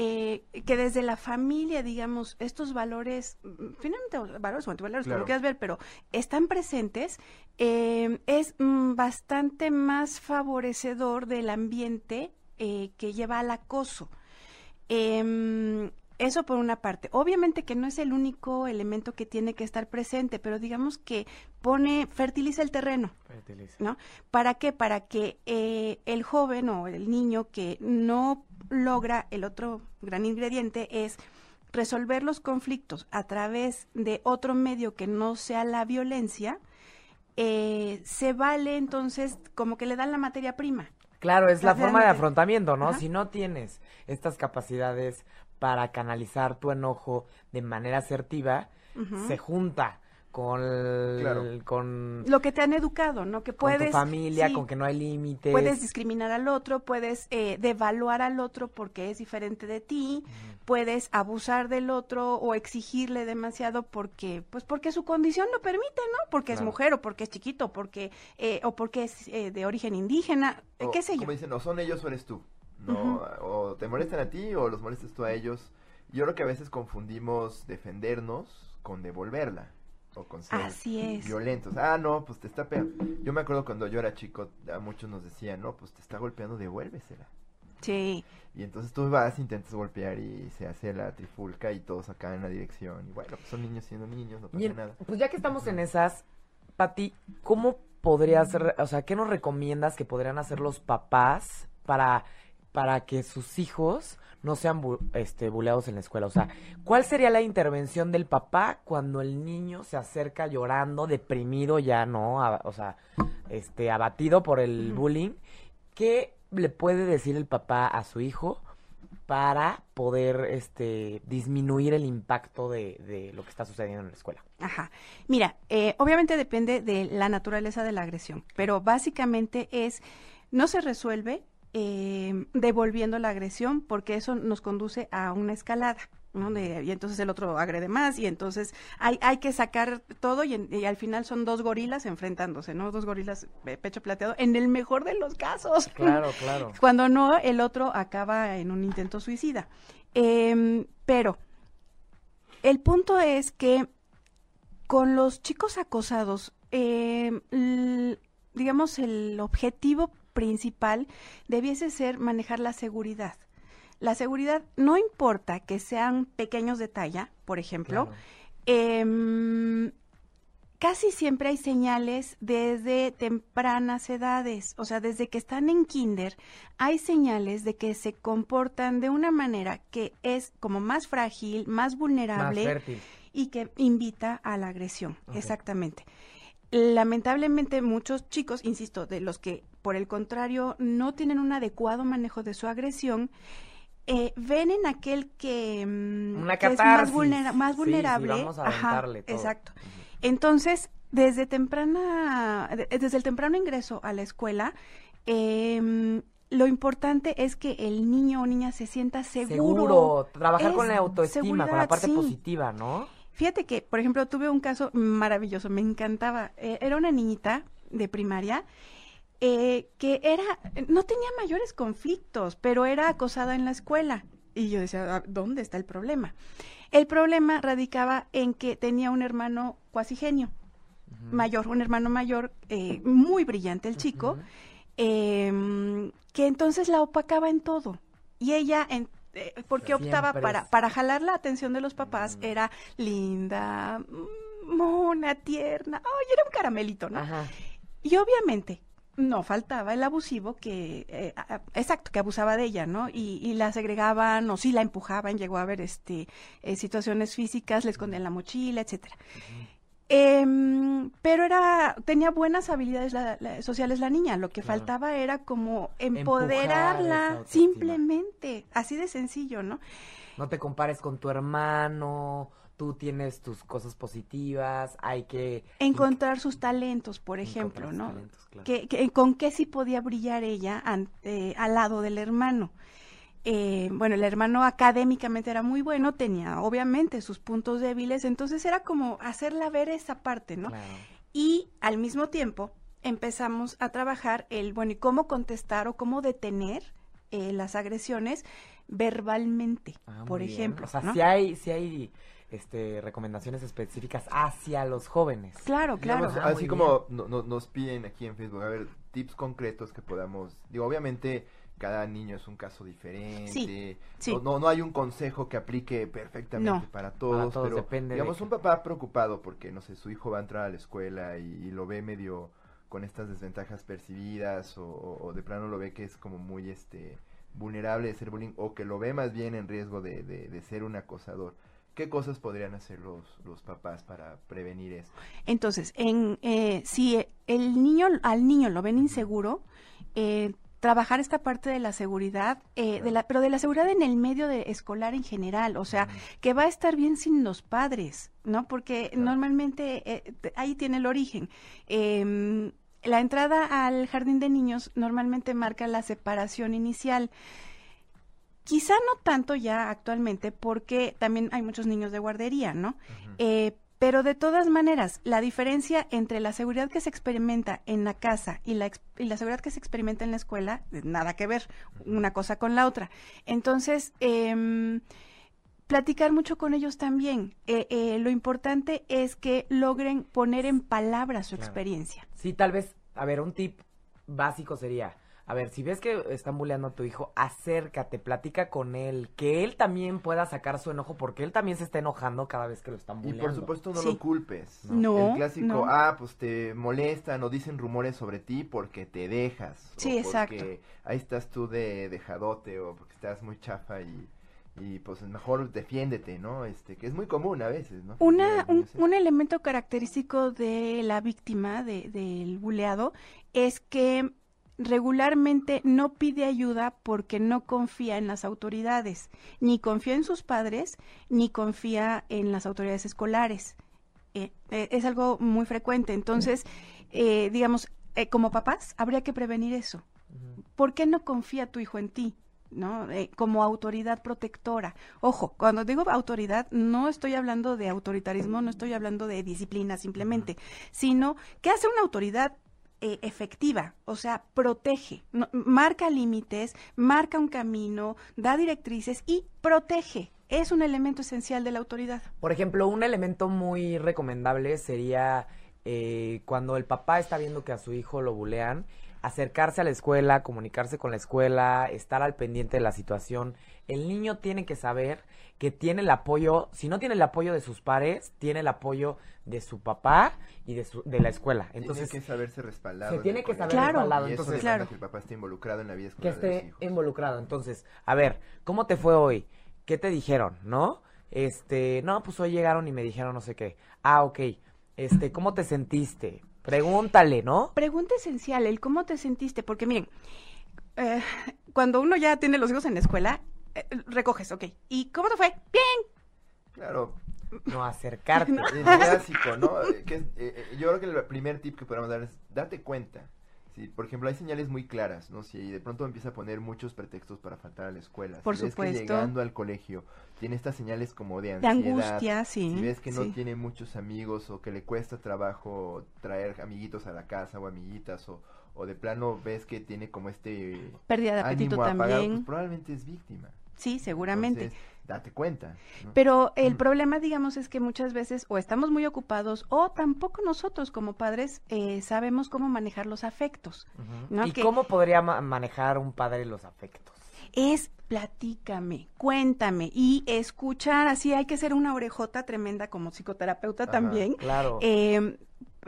eh, que desde la familia, digamos, estos valores, mm, finalmente valores o antivalores, como Claro. lo quieras ver, pero están presentes, eh, es mm, bastante más favorecedor del ambiente eh, que lleva al acoso. Eso por una parte. Obviamente que no es el único elemento que tiene que estar presente, pero digamos que pone, fertiliza el terreno. ¿no? ¿Para qué? Para que eh, el joven o el niño que no logra el otro gran ingrediente es resolver los conflictos a través de otro medio que no sea la violencia, eh, se vale entonces como que le dan la materia prima. Claro, es la forma de afrontamiento, ¿no? Ajá. Si no tienes estas capacidades para canalizar tu enojo de manera asertiva, se junta con, el- Claro. con, Lo que te han educado, ¿no? Que con puedes... tu familia, sí, con que no hay límites. Puedes discriminar al otro, puedes eh, devaluar al otro porque es diferente de ti, puedes abusar del otro o exigirle demasiado porque, pues porque su condición lo permite, ¿no? Porque es mujer o porque es chiquito, porque eh, o porque es eh, de origen indígena, eh, O, qué sé yo. Como dicen, no son ellos o eres tú. No, O te molestan a ti o los molestas tú a ellos. Yo creo que a veces confundimos defendernos con devolverla. O con ser Así es. violentos. Ah, no, pues te está pegando. Yo me acuerdo cuando yo era chico, a muchos nos decían, no, pues te está golpeando, devuélvesela. Sí. Y entonces tú vas, intentas golpear y se hace la trifulca y todos acá en la dirección. Y bueno, pues son niños siendo niños, no pasa nada. pues ya que estamos en esas, Pati, ¿cómo podría ser, o sea, qué nos recomiendas que podrían hacer los papás para, para que sus hijos no sean bu- este, buleados en la escuela? O sea, ¿cuál sería la intervención del papá cuando el niño se acerca llorando, deprimido ya, ¿no? A- o sea, este, abatido por el bullying. ¿Qué le puede decir el papá a su hijo para poder este, disminuir el impacto de, de lo que está sucediendo en la escuela? Ajá. Mira, eh, obviamente depende de la naturaleza de la agresión, pero básicamente es, no se resuelve eh, devolviendo la agresión porque eso nos conduce a una escalada. ¿no? De- y entonces el otro agrede más y entonces hay, hay que sacar todo y, en- y al final son dos gorilas enfrentándose, ¿no? Dos gorilas eh, pecho plateado en el mejor de los casos. Claro, claro. Cuando no, el otro acaba en un intento suicida. Em, pero el punto es que con los chicos acosados, em, digamos, el objetivo principal debiese ser manejar la seguridad. La seguridad no importa que sean pequeños de talla, por ejemplo, Claro. Em, casi siempre hay señales desde tempranas edades, o sea, desde que están en kinder, hay señales de que se comportan de una manera que es como más frágil, más vulnerable y que invita a la agresión, exactamente. Lamentablemente muchos chicos, insisto, de los que por el contrario no tienen un adecuado manejo de su agresión, eh, ven en aquel que, mm, Una que es más, catarsis. vulnera- más Sí, sí, vulnerable. vamos a Ajá, aventarle todo. exacto. Entonces, desde temprana, de- desde el temprano ingreso a la escuela, em, lo importante es que el niño o niña se sienta seguro. Seguro. Trabajar Es con la autoestima, con la parte sí. positiva, ¿no? Fíjate que, por ejemplo, tuve un caso maravilloso, me encantaba. Eh, era una niñita de primaria eh, que era, no tenía mayores conflictos, pero era acosada en la escuela. Y yo decía, "Ah, ¿dónde está el problema? El problema radicaba en que tenía un hermano cuasi genio, mayor, un hermano mayor, eh, muy brillante el chico, em, que entonces la opacaba en todo. Y ella, en, eh, porque optaba para, es- para jalar la atención de los papás, era linda, mm, mona, tierna, ay, era un caramelito, ¿no? Ajá. Y obviamente no faltaba el abusivo que, eh, a- exacto, que abusaba de ella, ¿no? Y, y la segregaban o sí la empujaban, llegó a haber este, eh, situaciones físicas, le escondían la mochila, etcétera. Em, pero era tenía buenas habilidades la- la- sociales la niña, lo que Claro. faltaba era como empoderarla, simplemente, así de sencillo, ¿no? No te compares con tu hermano, tú tienes tus cosas positivas, hay que... Encontrar sus talentos, por ejemplo, ¿no? talentos, claro. con qué sí podía brillar ella ante, al lado del hermano. Eh, bueno, el hermano académicamente era muy bueno, tenía obviamente sus puntos débiles, entonces era como hacerla ver esa parte, ¿no? Claro. Y al mismo tiempo empezamos a trabajar el, bueno, y cómo contestar o cómo detener eh, las agresiones verbalmente, Ah, por bien. ejemplo. O sea, ¿no? si hay, si hay este, recomendaciones específicas hacia los jóvenes. Claro, claro. Digamos, Ah, así muy como no- no- nos piden aquí en Facebook, a ver, tips concretos que podamos, digo, obviamente cada niño es un caso diferente, sí. No, no, no hay un consejo que aplique perfectamente No. para todos, todos, pero depende digamos un papá preocupado porque, no sé, su hijo va a entrar a la escuela y, y lo ve medio con estas desventajas percibidas o, o- o de plano lo ve que es como muy, este, vulnerable de ser bullying o que lo ve más bien en riesgo de, de- de ser un acosador. ¿Qué cosas podrían hacer los, los papás para prevenir eso? Entonces, en, eh, si el niño, al niño lo ven inseguro, eh, trabajar esta parte de la seguridad, eh, de la, pero de la seguridad en el medio de escolar en general, o sea, que va a estar bien sin los padres, ¿no? Porque Claro. normalmente eh, ahí tiene el origen. Em, la entrada al jardín de niños normalmente marca la separación inicial. Quizá no tanto ya actualmente, porque también hay muchos niños de guardería, ¿no? Eh, pero de todas maneras, la diferencia entre la seguridad que se experimenta en la casa y la, y la seguridad que se experimenta en la escuela, eh, nada que ver una cosa con la otra. Entonces, em, platicar mucho con ellos también. Eh, eh, lo importante es que logren poner en palabras su Claro. experiencia. Sí, tal vez, a ver, un tip básico sería, a ver, si ves que están bulleando a tu hijo, acércate, platica con él, que él también pueda sacar su enojo, porque él también se está enojando cada vez que lo están Y bulleando. por supuesto no Sí. lo culpes. No, El clásico, no. ah, pues te molestan o dicen rumores sobre ti porque te dejas. Sí, o exacto. Porque ahí estás tú de dejadote o porque estás muy chafa y, y pues mejor defiéndete, ¿no? Este, que es muy común a veces, ¿no? Una, un, un elemento característico de la víctima de- del buleado es que regularmente no pide ayuda porque no confía en las autoridades, ni confía en sus padres, ni confía en las autoridades escolares. Eh, eh, es algo muy frecuente. Entonces, eh, digamos, eh, como papás, habría que prevenir eso. ¿Por qué no confía tu hijo en ti? ¿no? Eh, como autoridad protectora. Ojo, cuando digo autoridad, no estoy hablando de autoritarismo, no estoy hablando de disciplina simplemente, sino que hace una autoridad eh, efectiva, o sea, protege, marca límites, marca un camino, da directrices y protege. Es un elemento esencial de la autoridad. Por ejemplo, un elemento muy recomendable sería eh, cuando el papá está viendo que a su hijo lo bulean, acercarse a la escuela, comunicarse con la escuela, estar al pendiente de la situación. El niño tiene que saber que tiene el apoyo, si no tiene el apoyo de sus pares, tiene el apoyo de su papá y de, su, de la escuela. Entonces, tiene que saberse respaldado. se en tiene que saber. Claro. respaldado. Y Entonces, Claro. que el papá esté involucrado en la vida que escolar de los esté hijos. involucrado. Entonces, a ver, ¿cómo te fue hoy? ¿Qué te dijeron, no? Este, no, pues hoy llegaron y me dijeron no sé qué. Ah, ok. Este, ¿cómo te sentiste? Pregúntale, ¿no? Pregunta esencial, el cómo te sentiste, porque miren, eh, cuando uno ya tiene los hijos en la escuela, eh, recoges, ok. ¿Y cómo te fue? Bien. Claro, No acercarte. el clásico, ¿no? Que es- eh, eh, yo creo que el primer tip que podemos dar es date cuenta. Si, por ejemplo, hay señales muy claras, ¿no? Si de pronto empieza a poner muchos pretextos para faltar a la escuela. Por si ves supuesto. que llegando al colegio tiene estas señales como de De ansiedad. angustia, sí. Si ves que no sí. tiene muchos amigos o que le cuesta trabajo traer amiguitos a la casa o amiguitas o, o de plano ves que tiene como este Pérdida de apetito ánimo apagado, también. pues probablemente es víctima. Sí, seguramente. Entonces, date cuenta. ¿no? Pero el Mm. problema, digamos, es que muchas veces o estamos muy ocupados o tampoco nosotros como padres eh, sabemos cómo manejar los afectos. ¿no? ¿Y Que- cómo podría ma- manejar un padre los afectos? Es platícame, cuéntame y escuchar, así hay que ser una orejota tremenda como psicoterapeuta Ajá, también. Claro. Eh,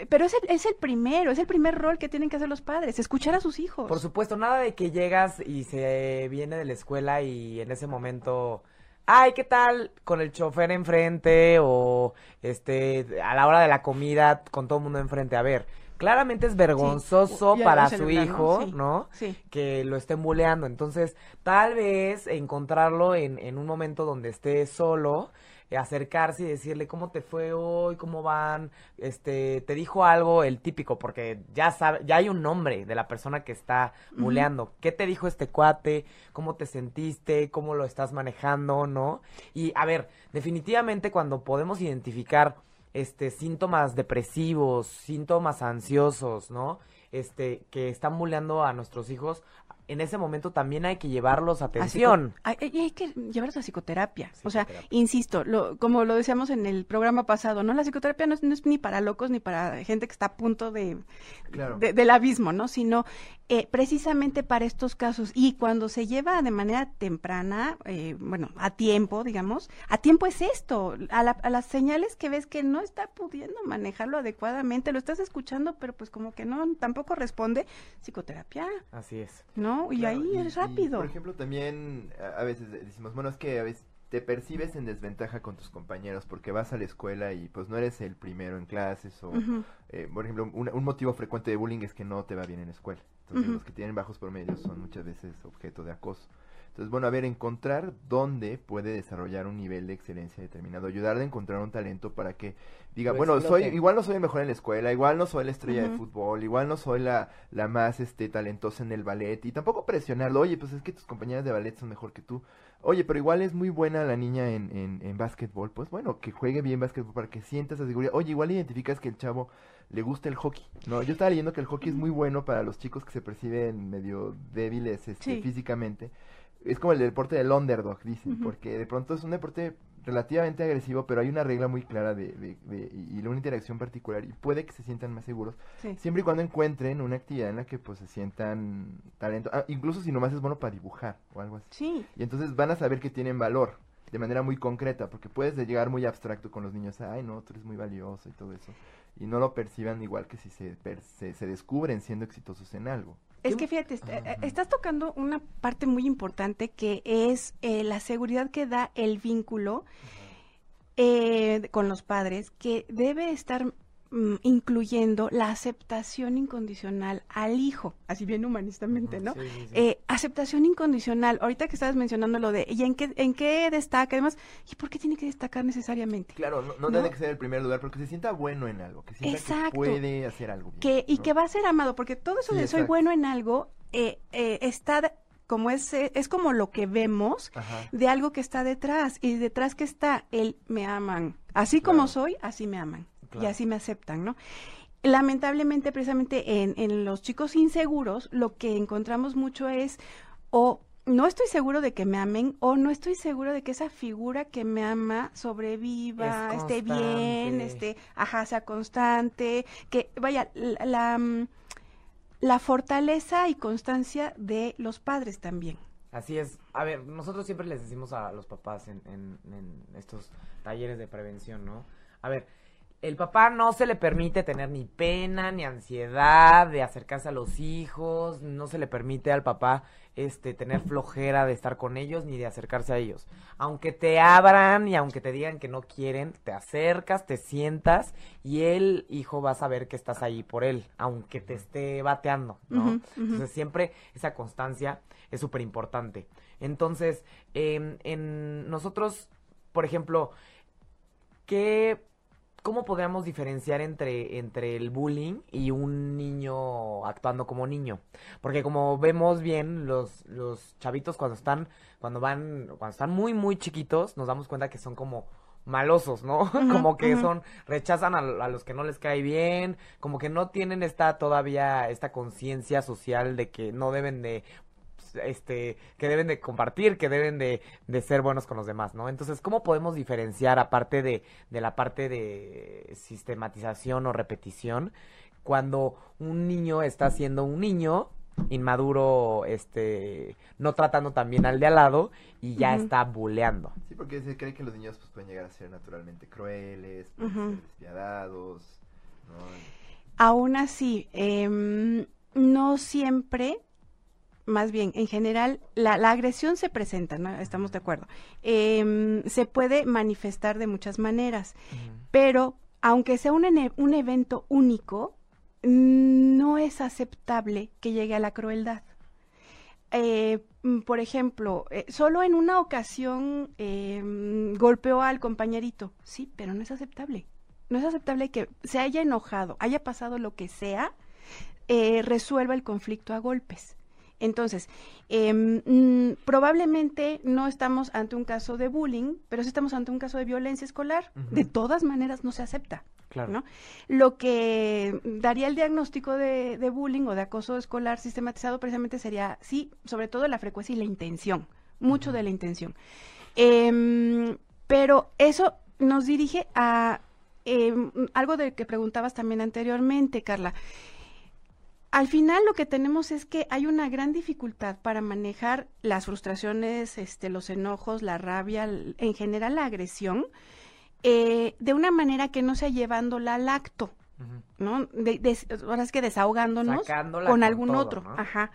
pero es el, es el primero, es el primer rol que tienen que hacer los padres, escuchar a sus hijos. Por supuesto, nada de que llegas y se viene de la escuela y en ese momento, ay, ¿qué tal con el chofer enfrente o este a la hora de la comida con todo el mundo enfrente? A ver, claramente es vergonzoso para su hijo, Sí. ¿no? Sí. Que lo estén buleando. Entonces, tal vez encontrarlo en, en un momento donde esté solo, acercarse y decirle cómo te fue hoy, cómo van, este, te dijo algo, el típico, porque ya sabe, ya hay un nombre de la persona que está buleando. ¿Qué te dijo este cuate? ¿Cómo te sentiste? ¿Cómo lo estás manejando? ¿No? Y a ver, definitivamente cuando podemos identificar este síntomas depresivos, síntomas ansiosos, ¿no? Este que están buleando a nuestros hijos, en ese momento también hay que llevarlos a atención. Hay, hay- hay que llevarlos a psicoterapia. O sea, insisto, lo, como lo decíamos en el programa pasado, ¿no? La psicoterapia no es, no es ni para locos ni para gente que está a punto de, Claro. de- del abismo, ¿no? Sino eh, precisamente para estos casos. Y cuando se lleva de manera temprana, eh, bueno, a tiempo, digamos, a tiempo es esto, a, la- a las señales que ves que no está pudiendo manejarlo adecuadamente, lo estás escuchando, pero pues como que no, tampoco responde, psicoterapia, Así es. ¿no? Y Claro, ahí es rápido. por ejemplo, también a, veces decimos, bueno, es que a veces te percibes en desventaja con tus compañeros porque vas a la escuela y pues no eres el primero en clases o, eh, por ejemplo, un, un motivo frecuente de bullying es que no te va bien en la escuela. Entonces, los que tienen bajos promedios son muchas veces objeto de acoso. Entonces, bueno, a ver, encontrar dónde puede desarrollar un nivel de excelencia determinado, ayudar a encontrar un talento para que diga, bueno, soy igual no soy el mejor en la escuela, igual no soy la estrella de fútbol, igual no soy la, la más este talentosa en el ballet y tampoco presionarlo, oye, pues es que tus compañeras de ballet son mejor que tú. Oye, pero igual es muy buena la niña en, en, en básquetbol, pues bueno, que juegue bien básquetbol para que sientas esa seguridad. Oye, igual identificas que el chavo le gusta el hockey, ¿no? Yo estaba leyendo que el hockey es muy bueno para los chicos que se perciben medio débiles este, Sí. físicamente. Es como el deporte del underdog, dicen, porque de pronto es un deporte relativamente agresivo, pero hay una regla muy clara de, de, de- y y una interacción particular y puede que se sientan más seguros Sí. siempre y cuando encuentren una actividad en la que pues se sientan talento, ah, incluso si nomás es bueno para dibujar o algo así. Sí, Y entonces van a saber que tienen valor de manera muy concreta, porque puedes de llegar muy abstracto con los niños, ay no, tú eres muy valioso y todo eso, y no lo perciban igual que si se, per- se, se descubren siendo exitosos en algo. Es ¿Qué- que fíjate, eh, estás tocando una parte muy importante que es eh, la seguridad que da el vínculo eh, con los padres, que debe estar incluyendo la aceptación incondicional al hijo, así bien humanistamente, ¿no? Sí, sí, sí. Eh, aceptación incondicional. Ahorita que estabas mencionando lo de, ¿y en qué, en qué destaca? Además, ¿y por qué tiene que destacar necesariamente? Claro, no, ¿No? no, tiene que ser el primer lugar, porque se sienta bueno en algo, que sienta Exacto. que puede hacer algo bien. que y ¿no? que va a ser amado porque todo eso de soy bueno en algo eh, eh, está como es eh, es como lo que vemos Ajá. de algo que está detrás y detrás que está el me aman así como soy así me aman y así me aceptan no lamentablemente precisamente en, en los chicos inseguros lo que encontramos mucho es o no estoy seguro de que me amen o no estoy seguro de que esa figura que me ama sobreviva, Es esté bien, esté, ajá, sea constante, que vaya, la, la, mm, la fortaleza y constancia de los padres también. Así es. A ver, nosotros siempre les decimos a los papás en, en- en estos talleres de prevención, ¿no? A ver, el papá no se le permite tener ni pena, ni ansiedad de acercarse a los hijos, no se le permite al papá este tener flojera de estar con ellos ni de acercarse a ellos. Aunque te abran y aunque te digan que no quieren, te acercas, te sientas y el hijo va a saber que estás ahí por él, aunque te esté bateando, ¿no? Entonces siempre esa constancia es súper importante. Entonces, em, en nosotros, por ejemplo, ¿qué, ¿cómo podríamos diferenciar entre, entre el bullying y un niño actuando como niño? Porque como vemos bien, los, los chavitos cuando están, cuando van, cuando están muy, muy chiquitos, nos damos cuenta que son como malosos, ¿no? como que son, rechazan a, a los que no les cae bien, como que no tienen esta todavía, esta conciencia social de que no deben de este, que deben de compartir, que deben de, de ser buenos con los demás, ¿no? Entonces, ¿cómo podemos diferenciar, aparte de, de la parte de sistematización o repetición, cuando un niño está siendo un niño inmaduro, este, no tratando también al de al lado y ya está buleando? Sí, porque se cree que los niños pues, pueden llegar a ser naturalmente crueles, pueden Ujú. ser despiadados, ¿no? Aún así, em, no siempre, más bien, en general, la, la agresión se presenta, ¿no? Estamos de acuerdo. Em, se puede manifestar de muchas maneras, pero aunque sea un, un evento único, no es aceptable que llegue a la crueldad. Eh, mm, por ejemplo, eh, solo en una ocasión eh, mm, golpeó al compañerito, sí, pero no es aceptable. No es aceptable que se haya enojado, haya pasado lo que sea, eh, resuelva el conflicto a golpes. Entonces, em, probablemente no estamos ante un caso de bullying, pero sí estamos ante un caso de violencia escolar. De todas maneras, no se acepta. Claro. ¿no? Lo que daría el diagnóstico de, de bullying o de acoso escolar sistematizado precisamente sería, sí, sobre todo la frecuencia y la intención, mucho de la intención. Em, pero eso nos dirige a em, algo de que preguntabas también anteriormente, Carla. Al final lo que tenemos es que hay una gran dificultad para manejar las frustraciones, este, los enojos, la rabia, en general la agresión, eh, de una manera que no sea llevándola al acto, ¿no? De, de- ahora es que desahogándonos Sacándola con con algún todo, otro. ¿no? Ajá.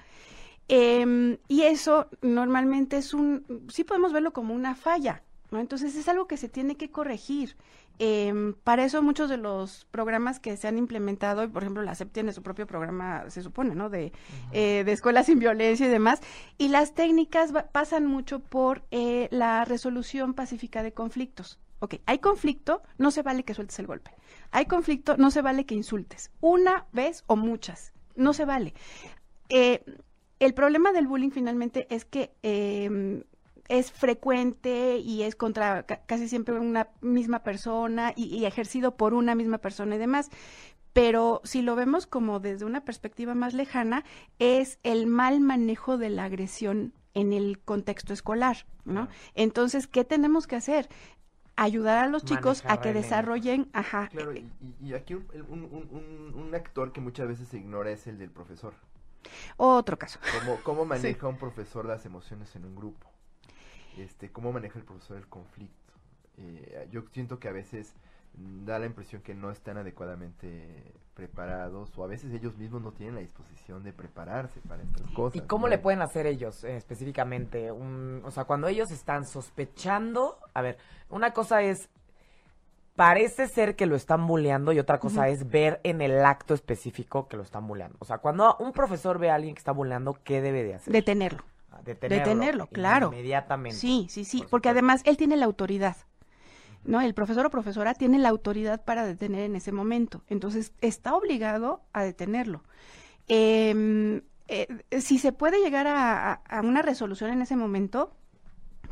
Em, y eso normalmente es un, sí podemos verlo como una falla, ¿no? Entonces es algo que se tiene que corregir. Em, para eso muchos de los programas que se han implementado, y por ejemplo la SEP tiene su propio programa, se supone, ¿no? De, eh, de escuelas sin violencia y demás, y las técnicas va- pasan mucho por eh, la resolución pacífica de conflictos. Ok, hay conflicto, no se vale que sueltes el golpe. Hay conflicto, no se vale que insultes. Una vez o muchas, no se vale. Eh, el problema del bullying finalmente es que eh, es frecuente y es contra ca- casi siempre una misma persona y, y ejercido por una misma persona y demás. Pero si lo vemos como desde una perspectiva más lejana, es el mal manejo de la agresión en el contexto escolar, ¿no? Entonces, ¿qué tenemos que hacer? Ayudar a los chicos a que el desarrollen, ajá, Claro, y, y- aquí un- un- un- un actor que muchas veces se ignora es el del profesor. otro caso. ¿Cómo, cómo maneja un profesor las emociones en un grupo? Este, ¿Cómo maneja el profesor el conflicto? Eh, yo siento que a veces da la impresión que no están adecuadamente preparados o a veces ellos mismos no tienen la disposición de prepararse para estas cosas. ¿Y cómo ¿no? le pueden hacer ellos eh, específicamente? Un, o sea, cuando ellos están sospechando, a ver, una cosa es, parece ser que lo están bulleando y otra cosa es ver en el acto específico que lo están bulleando. O sea, cuando un profesor ve a alguien que está bulleando, ¿qué debe de hacer? Detenerlo. Detenerlo. detenerlo, claro. Inmediatamente. Sí, sí, sí, por porque además él tiene la autoridad. ¿No? El profesor o profesora tiene la autoridad para detener en ese momento. Entonces, está obligado a detenerlo. Em, eh, si se puede llegar a una resolución en ese momento,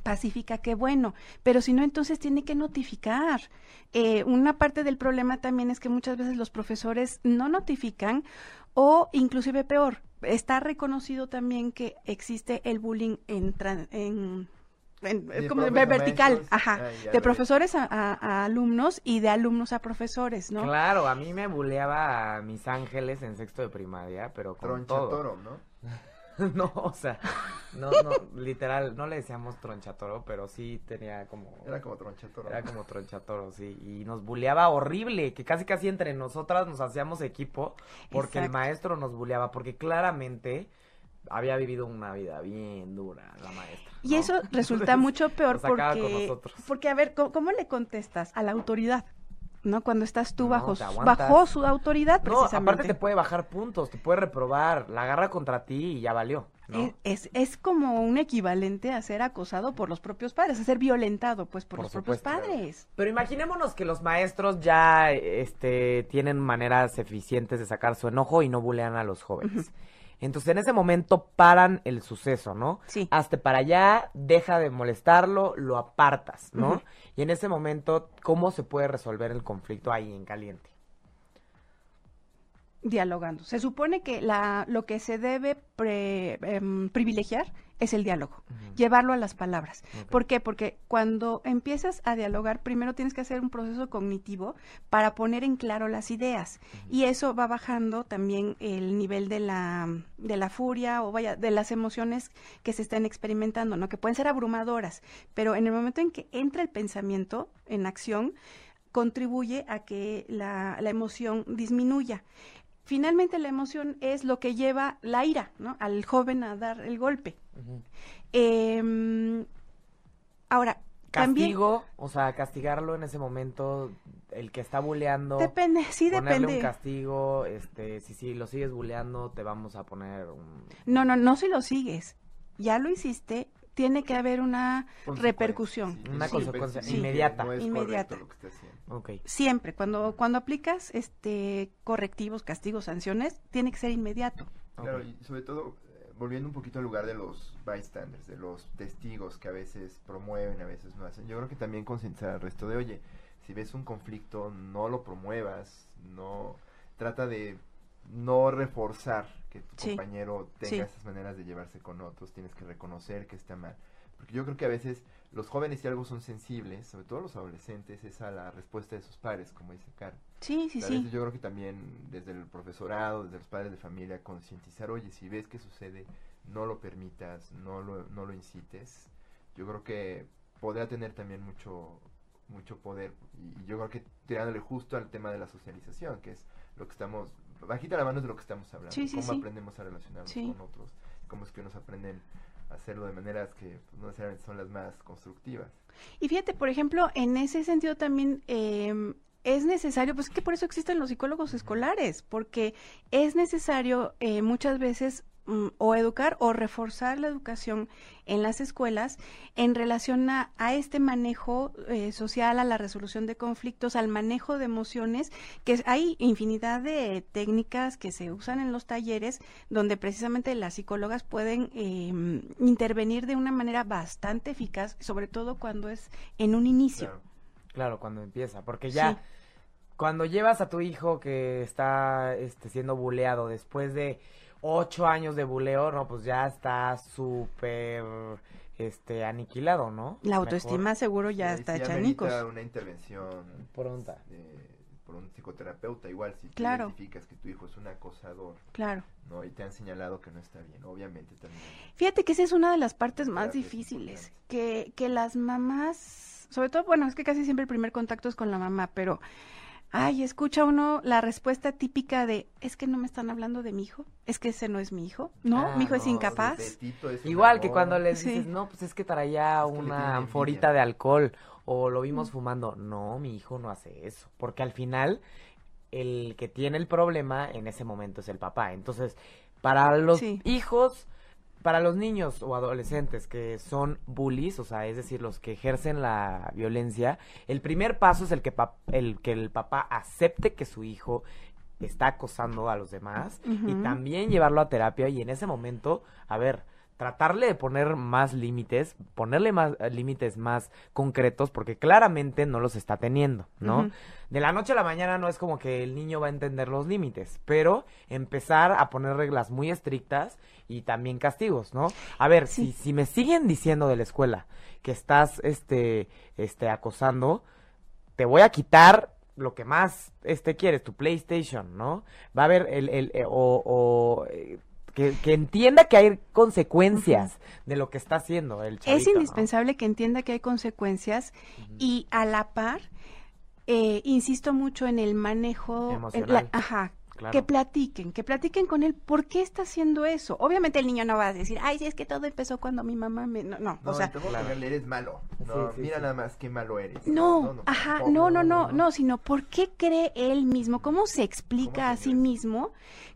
pacífica, qué bueno, pero si no, entonces tiene que notificar. Eh, una parte del problema también es que muchas veces los profesores no notifican o inclusive peor, está reconocido también que existe el bullying en, tran- en en- como vertical, maestros. ajá, Ah, de profesores a, a- a alumnos y de alumnos a profesores, ¿no? Claro, a mí me buleaba a mis ángeles en sexto de primaria, pero con Troncha todo. toro, ¿no? No, o sea, no, no, literal, no le decíamos tronchatoro, pero sí tenía como... Era como troncha toro. Era como tronchatoro, sí, y nos buleaba horrible, que casi casi entre nosotras nos hacíamos equipo porque el maestro nos buleaba, porque claramente había vivido una vida bien dura la maestra. Y eso resulta mucho peor sacaba con porque, nosotros. porque, a ver, ¿cómo, cómo le contestas a la autoridad? ¿No? Cuando estás tú No, bajo, bajo su autoridad, No, aparte te puede bajar puntos, te puede reprobar, la agarra contra ti y ya valió, ¿no? Es, es como un equivalente a ser acosado por los propios padres, a ser violentado, pues, por, Por los propios padres. Pero imaginémonos que los maestros ya este, tienen maneras eficientes de sacar su enojo y no bulean a los jóvenes. Entonces en ese momento paran el suceso, ¿no? Sí. Hazte para allá, deja de molestarlo, lo apartas, ¿no? Y en ese momento, ¿cómo se puede resolver el conflicto ahí en caliente? Dialogando. Se supone que la, lo que se debe pre- em, privilegiar es el diálogo, llevarlo a las palabras. ¿Por qué? Porque cuando empiezas a dialogar, primero tienes que hacer un proceso cognitivo para poner en claro las ideas. Y eso va bajando también el nivel de la, de la furia o vaya, de las emociones que se están experimentando, ¿no? Que pueden ser abrumadoras, pero en el momento en que entra el pensamiento en acción, contribuye a que la, la emoción disminuya. Finalmente la emoción es lo que lleva la ira, ¿no? Al joven a dar el golpe. Em, ahora, también Castigo, o sea, castigarlo en ese momento, el que está buleando. depende, sí ponerle depende. un castigo, este, si, si lo sigues buleando, te vamos a poner un... No, no, no si lo sigues. Ya lo hiciste, tiene que haber una Consecuencia, repercusión. sí, Una sí, consecuencia sí, inmediata. No es Inmediata. correcto lo que está haciendo. Ok. Siempre, cuando, cuando aplicas este correctivos, castigos, sanciones, tiene que ser inmediato. Claro, y sobre todo, eh, volviendo un poquito al lugar de los bystanders, de los testigos que a veces promueven, a veces no hacen, yo creo que también concientizar al resto de, oye, si ves un conflicto, no lo promuevas, no, trata de no reforzar que tu Sí, compañero tenga sí. esas maneras de llevarse con otros, tienes que reconocer que está mal. Porque yo creo que a veces los jóvenes si algo son sensibles, sobre todo los adolescentes, es a la respuesta de sus pares, como dice Karen. Sí, sí, A sí. yo creo que también desde el profesorado, desde los padres de familia, concientizar, oye, si ves que sucede, no lo permitas, no lo, no lo incites. Yo creo que podría tener también mucho mucho poder y, y yo creo que tirándole justo al tema de la socialización, que es lo que estamos, bajita la mano es de lo que estamos hablando, Sí, sí, cómo sí. aprendemos a relacionarnos con otros, cómo es que nos aprenden a hacerlo de maneras que pues, no necesariamente son las más constructivas. Y fíjate, por ejemplo, en ese sentido también eh, es necesario, pues es que por eso existen los psicólogos escolares, porque es necesario eh, muchas veces mm, o educar o reforzar la educación en las escuelas en relación a, a este manejo eh, social, a la resolución de conflictos, al manejo de emociones, que hay infinidad de técnicas que se usan en los talleres donde precisamente las psicólogas pueden eh, intervenir de una manera bastante eficaz, sobre todo cuando es en un inicio. Claro. Claro, cuando empieza, porque ya Sí. cuando llevas a tu hijo que está este, siendo buleado después de ocho años de buleo, no, pues ya está súper este aniquilado, ¿no? La autoestima seguro ya Sí, está hecha añicos. una intervención Pronta. eh, por un psicoterapeuta igual si tú Claro. identificas que tu hijo es un acosador Claro. no y te han señalado que no está bien obviamente también Fíjate que esa es una de las partes más Terapia difíciles, que, que las mamás, sobre todo, bueno, es que casi siempre el primer contacto es con la mamá, pero, ay, escucha uno la respuesta típica de, es que no me están hablando de mi hijo, es que ese no es mi hijo, no, Ah, mi hijo es incapaz. Es Igual que cuando les Sí. dices, no, pues es que traía Es que una anforita de alcohol o lo vimos fumando. No, mi hijo no hace eso, porque al final el que tiene el problema en ese momento es el papá. Entonces, para los Sí. hijos, para los niños o adolescentes que son bullies, o sea, es decir, los que ejercen la violencia, el primer paso es el que, el, que el papá acepte que su hijo está acosando a los demás y también llevarlo a terapia y en ese momento, a ver, tratarle de poner más límites, ponerle más eh, límites más concretos porque claramente no los está teniendo, ¿no? De la noche a la mañana no es como que el niño va a entender los límites, pero empezar a poner reglas muy estrictas y también castigos, ¿no? A ver, Sí. si, si me siguen diciendo de la escuela que estás este, este, acosando, te voy a quitar lo que más este quieres, tu PlayStation, ¿no? Va a haber el, el eh, o, o, eh, que, que entienda que hay consecuencias de lo que está haciendo el chavito, es ¿no? indispensable que entienda que hay consecuencias y a la par, eh, insisto mucho en el manejo en Emocional. la- ajá, Claro. que platiquen, que platiquen con él por qué está haciendo eso. Obviamente el niño no va a decir, ay, sí, es que todo empezó cuando mi mamá me... No, no, no, o sea, claro. eres malo no Sí, sí, mira sí. nada más qué malo eres no, ajá, tampoco. no, no, no, no, sino por qué cree él mismo, cómo se explica ¿Cómo a sí mismo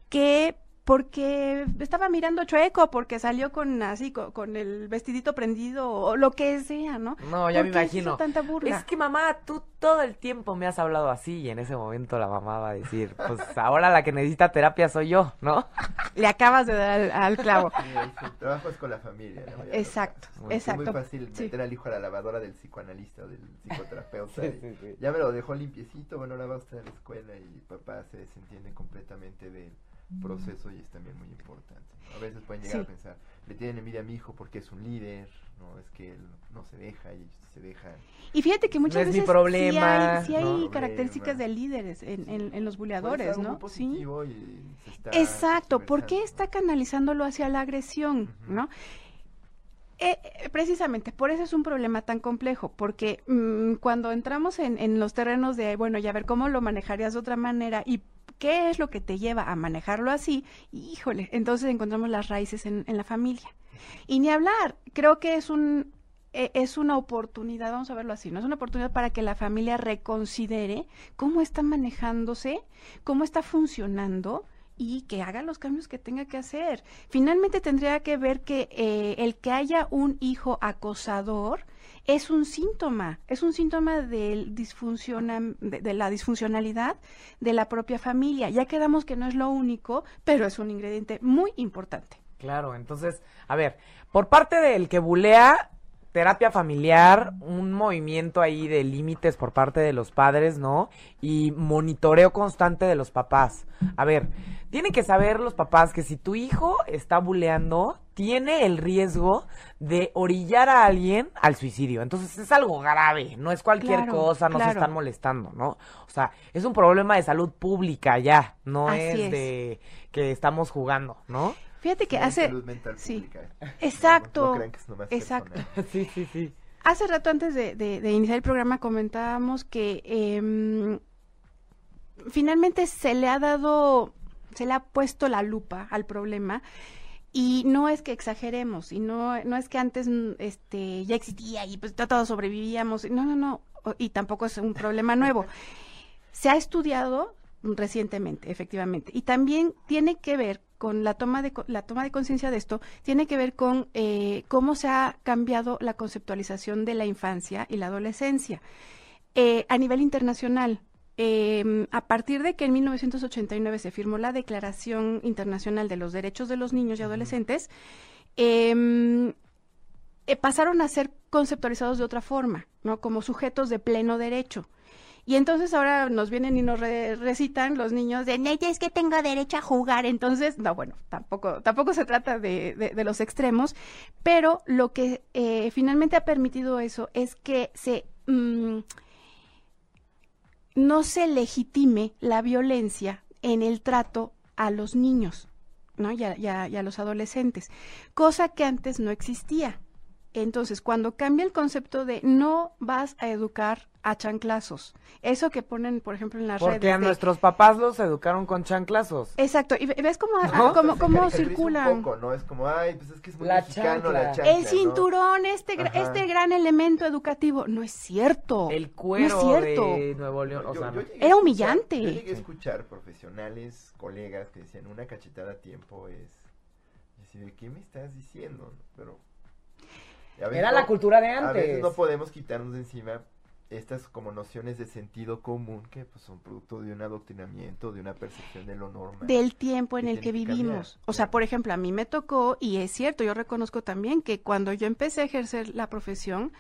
que porque estaba mirando chueco, porque salió con así, con, con el vestidito prendido o lo que sea, ¿no? No, ya me ¿Por qué hizo imagino. tanta burla? Es que mamá, tú todo el tiempo me has hablado así y en ese momento la mamá va a decir, pues ahora la que necesita terapia soy yo, ¿no? Le acabas de dar al, al clavo. Sí, trabajo es con la familia de los Exacto. Es exacto. muy fácil Sí. meter al hijo a la lavadora del psicoanalista o del psicoterapeuta Sí, y sí, sí. ya me lo dejó limpiecito bueno ahora va usted a la escuela y papá se desentiende completamente del proceso y es también muy importante. A veces pueden llegar Sí. a pensar le tienen envidia a mi hijo porque es un líder no es que él no se deja y ellos se dejan Y fíjate que muchas veces problema, sí hay, sí hay características de líderes en, en, en los buleadores, ¿no? Sí. y está Exacto, ¿por qué está canalizándolo hacia la agresión, no? Eh, eh, precisamente, por eso es un problema tan complejo, porque mm, cuando entramos en, en los terrenos de, bueno, ya ver cómo lo manejarías de otra manera y qué es lo que te lleva a manejarlo así, híjole, entonces encontramos las raíces en, en la familia. Y ni hablar, creo que es un e, es una oportunidad, vamos a verlo así, no es una oportunidad para que la familia reconsidere cómo está manejándose, cómo está funcionando y que haga los cambios que tenga que hacer. Finalmente tendría que ver que eh, el que haya un hijo acosador es un síntoma, es un síntoma del de, de, la disfuncionalidad de la propia familia. Ya quedamos que no es lo único, pero es un ingrediente muy importante. Claro, entonces, a ver, por parte del que bulea, terapia familiar, un movimiento ahí de límites por parte de los padres, ¿no? Y monitoreo constante de los papás. A ver, tienen que saber los papás que si tu hijo está buleando, tiene el riesgo de orillar a alguien al suicidio. Entonces es algo grave, no es cualquier cosa, no se están molestando, ¿no? O sea, es un problema de salud pública ya, no es de que estamos jugando, ¿no? Fíjate que hace... sí. Exacto. Exacto. sí, sí, sí. Hace rato antes de, iniciar el programa comentábamos que em, finalmente se le ha dado, se le ha puesto la lupa al problema y no es que exageremos y no, no es que antes este, ya existía y pues todos sobrevivíamos. No, no, no. Y tampoco es un problema nuevo. Se ha estudiado recientemente, efectivamente. Y también tiene que ver con la toma de la toma de conciencia de esto tiene que ver con eh, cómo se ha cambiado la conceptualización de la infancia y la adolescencia eh, a nivel internacional. Em, a partir de que en 1989 se firmó la Declaración Internacional de los Derechos de los Niños y Adolescentes, em, eh, pasaron a ser conceptualizados de otra forma, ¿no? Como sujetos de pleno derecho. Y entonces ahora nos vienen y nos recitan los niños de, es que tengo derecho a jugar. Entonces, no, bueno, tampoco, tampoco se trata de, de, los extremos, pero lo que eh, finalmente ha permitido eso es que se... Mm, no se legitime la violencia en el trato a los niños, ¿no? Y a, y a los adolescentes, cosa que antes no existía. Entonces, cuando cambia el concepto de no vas a educar a chanclazos, eso que ponen, por ejemplo, en las redes. Porque a nuestros papás los educaron con chanclazos. Exacto, y ves cómo, cómo, cómo circulan. Un poco, ¿no? Es como, ay, pues es que es muy la mexicano la chancla. El cinturón, este, este gran elemento educativo. No es cierto. El cuero no es cierto. de Nuevo León. O sea, Era humillante. yo llegué a escuchar profesionales, colegas que decían, una cachetada a tiempo es... Y así, ¿de qué me estás diciendo? Pero era la cultura de antes. A veces no podemos quitarnos de encima estas como nociones de sentido común que pues, son producto de un adoctrinamiento, de una percepción de lo normal. Del tiempo en el que vivimos. o sea, por ejemplo, a mí me tocó, y es cierto, yo reconozco también que cuando yo empecé a ejercer la profesión,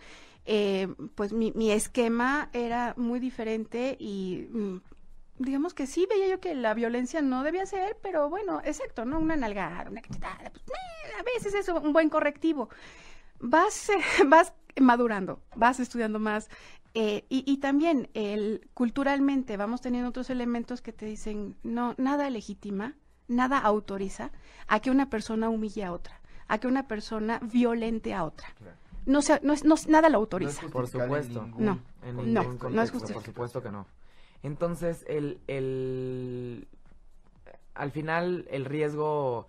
eh, pues mi, mi, esquema era muy diferente y mm, digamos que sí veía yo que la violencia no debía ser, pero bueno, exacto, ¿no? Una nalgada, una cachetada, pues, eh, a veces es un buen correctivo vas, vas madurando, vas estudiando más. Eh, y, también el, culturalmente vamos teniendo otros elementos que te dicen, no, nada legitima, nada autoriza a que una persona humille a otra, a que una persona violente a otra. No, sea, no, no, nada lo autoriza. por supuesto. no, no, no es justo. Por supuesto que no. Entonces, el, el, al final, el riesgo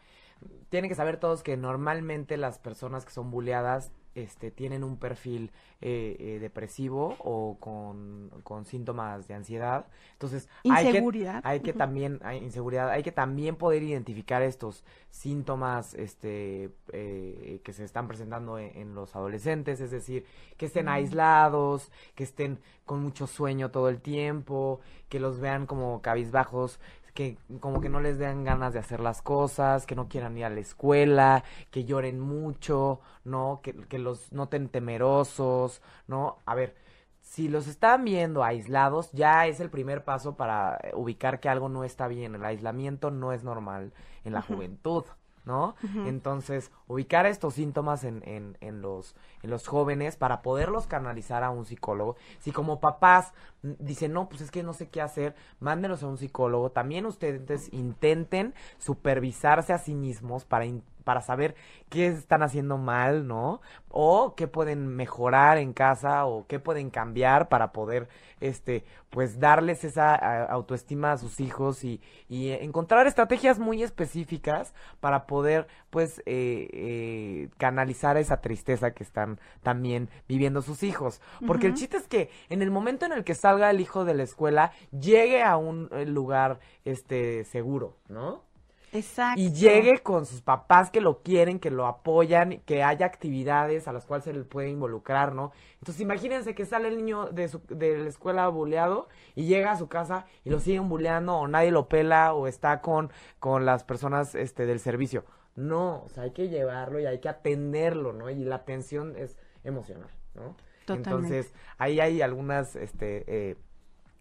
tienen que saber todos que normalmente las personas que son buleadas este, tienen un perfil eh, eh, depresivo o con, con, síntomas de ansiedad. Entonces, inseguridad. Hay que, también, hay inseguridad, hay que también poder identificar estos síntomas este, eh, que se están presentando en, los adolescentes, es decir, que estén aislados, que estén con mucho sueño todo el tiempo, que los vean como cabizbajos, que como que no les den ganas de hacer las cosas, que no quieran ir a la escuela, que lloren mucho, ¿no? Que, que los noten temerosos, ¿no? A ver, si los están viendo aislados, ya es el primer paso para ubicar que algo no está bien. El aislamiento no es normal en la juventud. ¿No? Entonces, ubicar estos síntomas en, en, en, los, en los jóvenes para poderlos canalizar a un psicólogo. Si como papás dicen, no, pues es que no sé qué hacer, mándenos a un psicólogo. También ustedes intenten supervisarse a sí mismos para, para saber qué están haciendo mal, ¿no? O qué pueden mejorar en casa o qué pueden cambiar para poder, este, pues darles esa autoestima a sus hijos y, y, encontrar estrategias muy específicas para poder, pues, eh, eh, canalizar esa tristeza que están también viviendo sus hijos. Porque el chiste es que en el momento en el que salga el hijo de la escuela, llegue a un eh, lugar, este, seguro, ¿no? Exacto. Y llegue con sus papás que lo quieren, que lo apoyan, que haya actividades a las cuales se le puede involucrar, ¿no? Entonces imagínense que sale el niño de, su, de la escuela buleado y llega a su casa y lo siguen buleando o nadie lo pela o está con, con las personas este, del servicio. No, o sea, hay que llevarlo y hay que atenderlo, ¿no? Y la atención es emocional, ¿no? Totalmente. Entonces, ahí hay algunas, este, eh,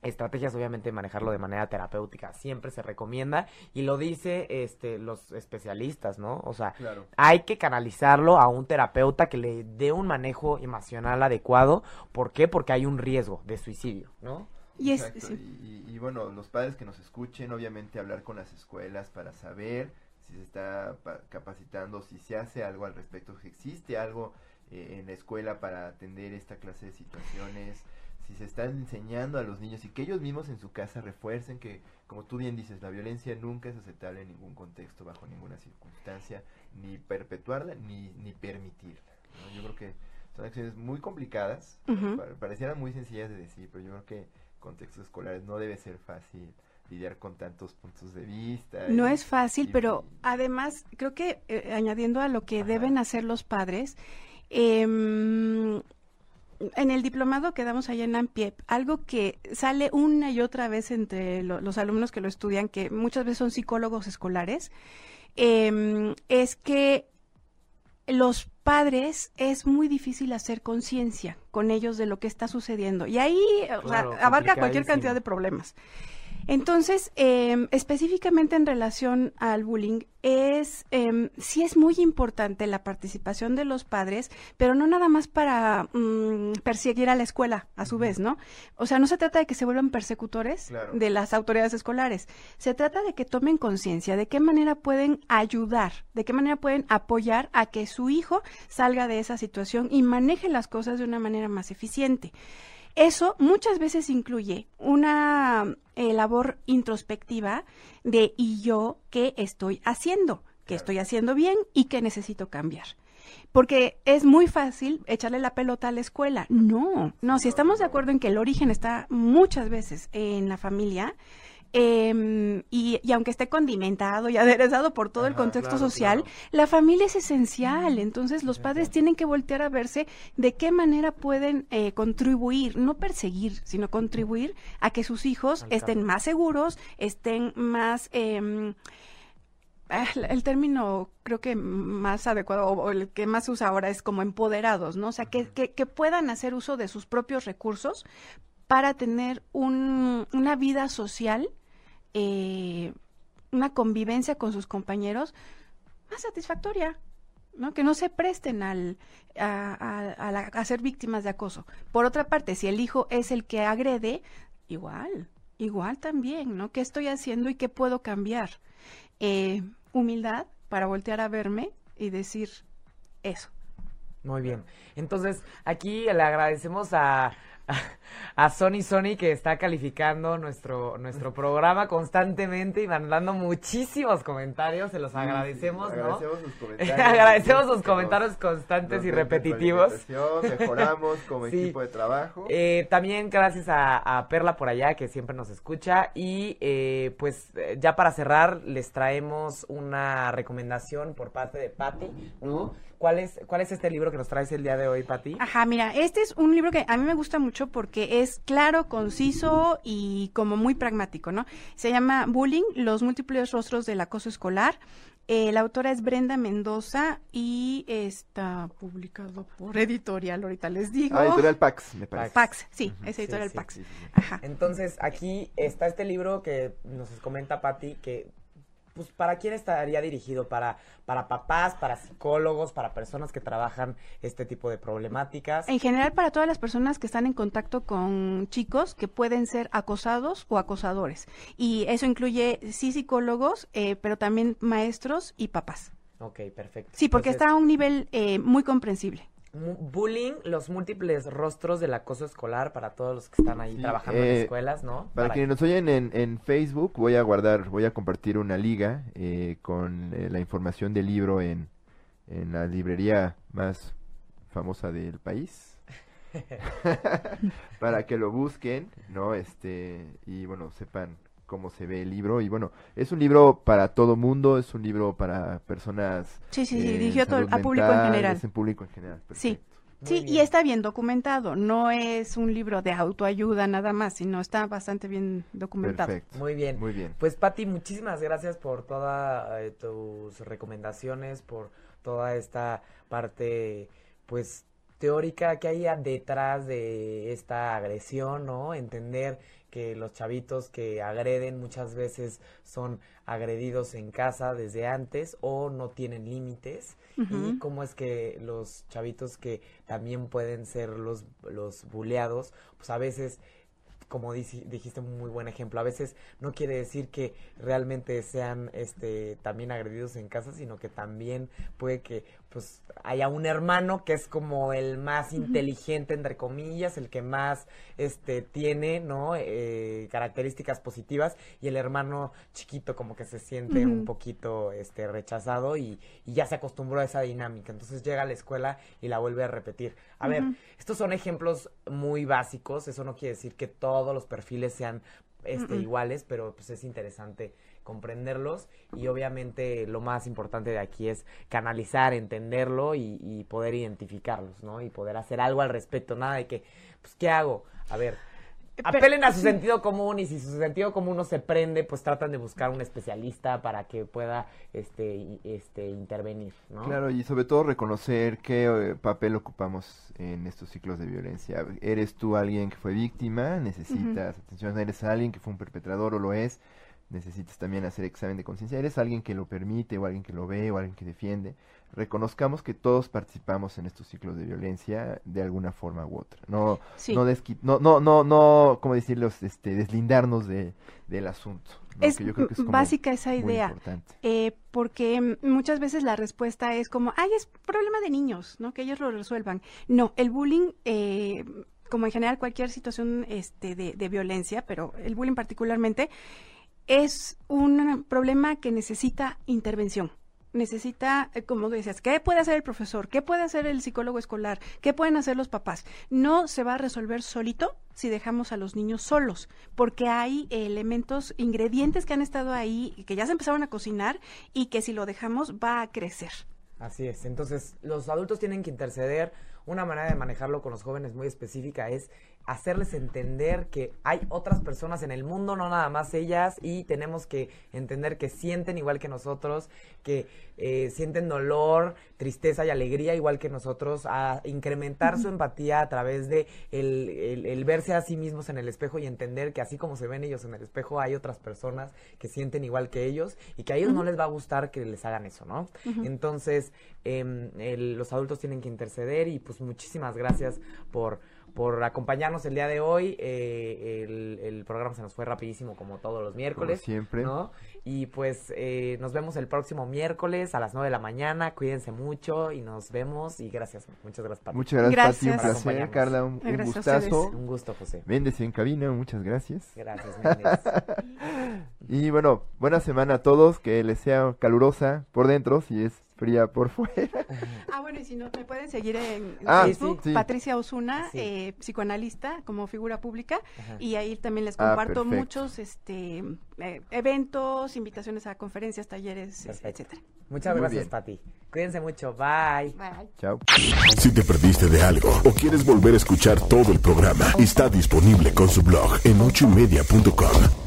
estrategias obviamente manejarlo de manera terapéutica siempre se recomienda y lo dice este los especialistas no o sea hay que canalizarlo a un terapeuta que le dé un manejo emocional adecuado. ¿por qué? porque hay un riesgo de suicidio no y, es, y, bueno los padres que nos escuchen obviamente hablar con las escuelas para saber si se está capacitando si se hace algo al respecto si existe algo eh, en la escuela para atender esta clase de situaciones si se está enseñando a los niños y que ellos mismos en su casa refuercen que, como tú bien dices, la violencia nunca es aceptable en ningún contexto, bajo ninguna circunstancia, ni perpetuarla ni, ni permitirla. Yo creo que son acciones muy complicadas, parecieran muy sencillas de decir, pero yo creo que contextos escolares no debe ser fácil lidiar con tantos puntos de vista. No es fácil, pero además creo que eh, añadiendo a lo que deben hacer los padres, eh, en el diplomado que damos allá en AMPIEP, algo que sale una y otra vez entre los alumnos que lo estudian, que muchas veces son psicólogos escolares, em, es que los padres es muy difícil hacer conciencia con ellos de lo que está sucediendo. Y ahí abarca cualquier cantidad de problemas. Entonces, eh, específicamente en relación al bullying, es eh, sí es muy importante la participación de los padres, pero no nada más para mm, perseguir a la escuela, a su vez, ¿no? O sea, no se trata de que se vuelvan persecutores de las autoridades escolares. Se trata de que tomen conciencia de qué manera pueden ayudar, de qué manera pueden apoyar a que su hijo salga de esa situación y maneje las cosas de una manera más eficiente. Eso muchas veces incluye una eh, labor introspectiva de ¿y yo qué estoy haciendo? ¿Qué estoy haciendo bien y qué necesito cambiar? Porque es muy fácil echarle la pelota a la escuela. No, no, si estamos de acuerdo en que el origen está muchas veces en la familia, eh, y, y, aunque esté condimentado y aderezado por todo el contexto social, la familia es esencial. Entonces los padres tienen que voltear a verse de qué manera pueden eh, contribuir, no perseguir, sino contribuir a que sus hijos estén más seguros, estén más... Eh, el término creo que más adecuado o, el que más se usa ahora es como empoderados, ¿no? O sea, que, que, que puedan hacer uso de sus propios recursos para tener un, una vida social, eh, una convivencia con sus compañeros más satisfactoria. ¿no? que no se presten al, a, ser víctimas de acoso. Por otra parte, si el hijo es el que agrede, igual, igual también, ¿no? ¿Qué estoy haciendo y qué puedo cambiar? Eh, humildad para voltear a verme y decir eso. Muy bien. Entonces, aquí le agradecemos a, a Sony Sony que está calificando nuestro, nuestro programa constantemente y mandando muchísimos comentarios, se los agradecemos. Agradecemos sus comentarios. agradecemos sus comentarios constantes y repetitivos. Mejoramos como equipo de trabajo. Eh, también gracias a, Perla por allá que siempre nos escucha y eh, pues ya para cerrar les traemos una recomendación por parte de Patti, ¿no? ¿Cuál es, ¿Cuál es este libro que nos traes el día de hoy, Pati? Ajá, mira, este es un libro que a mí me gusta mucho porque es claro, conciso y como muy pragmático, ¿no? Se llama Bullying, los múltiples rostros del acoso escolar. Eh, la autora es Brenda Mendoza y está publicado por editorial, ahorita les digo. Ah, editorial Pax, me parece. Pax, sí, es editorial Pax. Ajá. Entonces, aquí está este libro que nos comenta Patti, que pues para quién estaría dirigido, para, para papás, para psicólogos, para personas que trabajan este tipo de problemáticas. En general para todas las personas que están en contacto con chicos que pueden ser acosados o acosadores. Y eso incluye sí psicólogos, eh, pero también maestros y papás. Ok, perfecto. Sí, porque Entonces, está a un nivel eh, muy comprensible. Bullying, los múltiples rostros del acoso escolar para todos los que están ahí Sí, trabajando en eh, escuelas, ¿no? Para quienes nos oyen en, en Facebook, voy a guardar, voy a compartir una liga eh, con eh, la información del libro en, en la librería más famosa del país. para que lo busquen, ¿no? Este, y bueno, sepan cómo se ve el libro. Y bueno, es un libro para todo mundo, es un libro para personas. Sí, sí, sí, eh, dirigido a, público en general. Es en público en general. Sí. Muy Sí, y está bien documentado. No es un libro de autoayuda nada más, sino está bastante bien documentado. Perfecto. Muy bien. Muy bien. Pues Pati, muchísimas gracias por todas tus recomendaciones, por toda esta parte, pues teórica que hay detrás de esta agresión, ¿no? Entender que los chavitos que agreden muchas veces son agredidos en casa desde antes o no tienen límites. Y cómo es que los chavitos que también pueden ser los los buleados, pues a veces como dijiste un muy buen ejemplo, a veces no quiere decir que realmente sean este también agredidos en casa, sino que también puede que pues haya un hermano que es como el más inteligente entre comillas, el que más este tiene, ¿no? Eh, características positivas y el hermano chiquito como que se siente un poquito este rechazado y, y ya se acostumbró a esa dinámica, entonces llega a la escuela y la vuelve a repetir. A ver, estos son ejemplos muy básicos, eso no quiere decir que todos los perfiles sean este, iguales, pero pues es interesante comprenderlos y obviamente lo más importante de aquí es canalizar, entenderlo y, y poder identificarlos, ¿no? Y poder hacer algo al respecto, nada de que, pues, ¿qué hago? A ver, Pero- apelen a su sentido común y si su sentido común no se prende, pues tratan de buscar un especialista para que pueda este, este intervenir, ¿no? Claro, y sobre todo reconocer qué eh, papel ocupamos en estos ciclos de violencia. ¿Eres tú alguien que fue víctima? ¿Necesitas atención? ¿Eres alguien que fue un perpetrador o lo es? Necesitas también hacer examen de conciencia. ¿Eres alguien que lo permite o alguien que lo ve o alguien que defiende? Reconozcamos que todos participamos en estos ciclos de violencia de alguna forma u otra. No, Sí. no, no, no, no, no, ¿cómo decirlo? Este, deslindarnos de, del asunto. ¿no? Es Que yo creo que es como básica esa idea. Eh, porque muchas veces la respuesta es como, ay, es problema de niños, ¿no? Que ellos lo resuelvan. No, el bullying, eh, como en general cualquier situación este, de, de violencia, pero el bullying particularmente, es un problema que necesita intervención. Necesita, eh, como decías, ¿qué puede hacer el profesor? ¿Qué puede hacer el psicólogo escolar? ¿Qué pueden hacer los papás? No se va a resolver solito si dejamos a los niños solos, porque hay elementos, ingredientes que han estado ahí, que ya se empezaron a cocinar y que si lo dejamos va a crecer. Así es. Entonces, los adultos tienen que interceder. Una manera de manejarlo con los jóvenes muy específica es hacerles entender que hay otras personas en el mundo, no nada más ellas, y tenemos que entender que sienten igual que nosotros, que eh, sienten dolor, tristeza y alegría igual que nosotros, a incrementar su empatía a través de el, el- el verse a sí mismos en el espejo y entender que así como se ven ellos en el espejo, hay otras personas que sienten igual que ellos y que a ellos no les va a gustar que les hagan eso, ¿no? Entonces, em, el- los adultos tienen que interceder y pues muchísimas gracias por por acompañarnos el día de hoy. Eh, el, el programa se nos fue rapidísimo como todos los miércoles. Como siempre. ¿no? Y pues eh, nos vemos el próximo miércoles a las 9 de la mañana. Cuídense mucho y nos vemos. Y gracias, muchas gracias, Pati. Muchas gracias, Pati. Un Gracias. Por placer. Carla. Un, un gustazo. Un gusto, José. Véndese en cabina. Muchas gracias. Gracias, Méndez. Y bueno, buena semana a todos. Que les sea calurosa por dentro si es fría por fuera. Ah, bueno, y si no, me pueden seguir en Ah, Facebook, sí, sí. Patricia Osuna, Sí. eh, psicoanalista como figura pública, Ajá. y ahí también les Ah, comparto perfecto. muchos este, eh, eventos, invitaciones a conferencias, talleres, Perfecto. etcétera. Muchas Muy gracias, bien. Pati. Cuídense mucho. Bye. Bye. Chao. Si te perdiste de algo o quieres volver a escuchar todo el programa, está disponible con su blog en ochoymedia.com.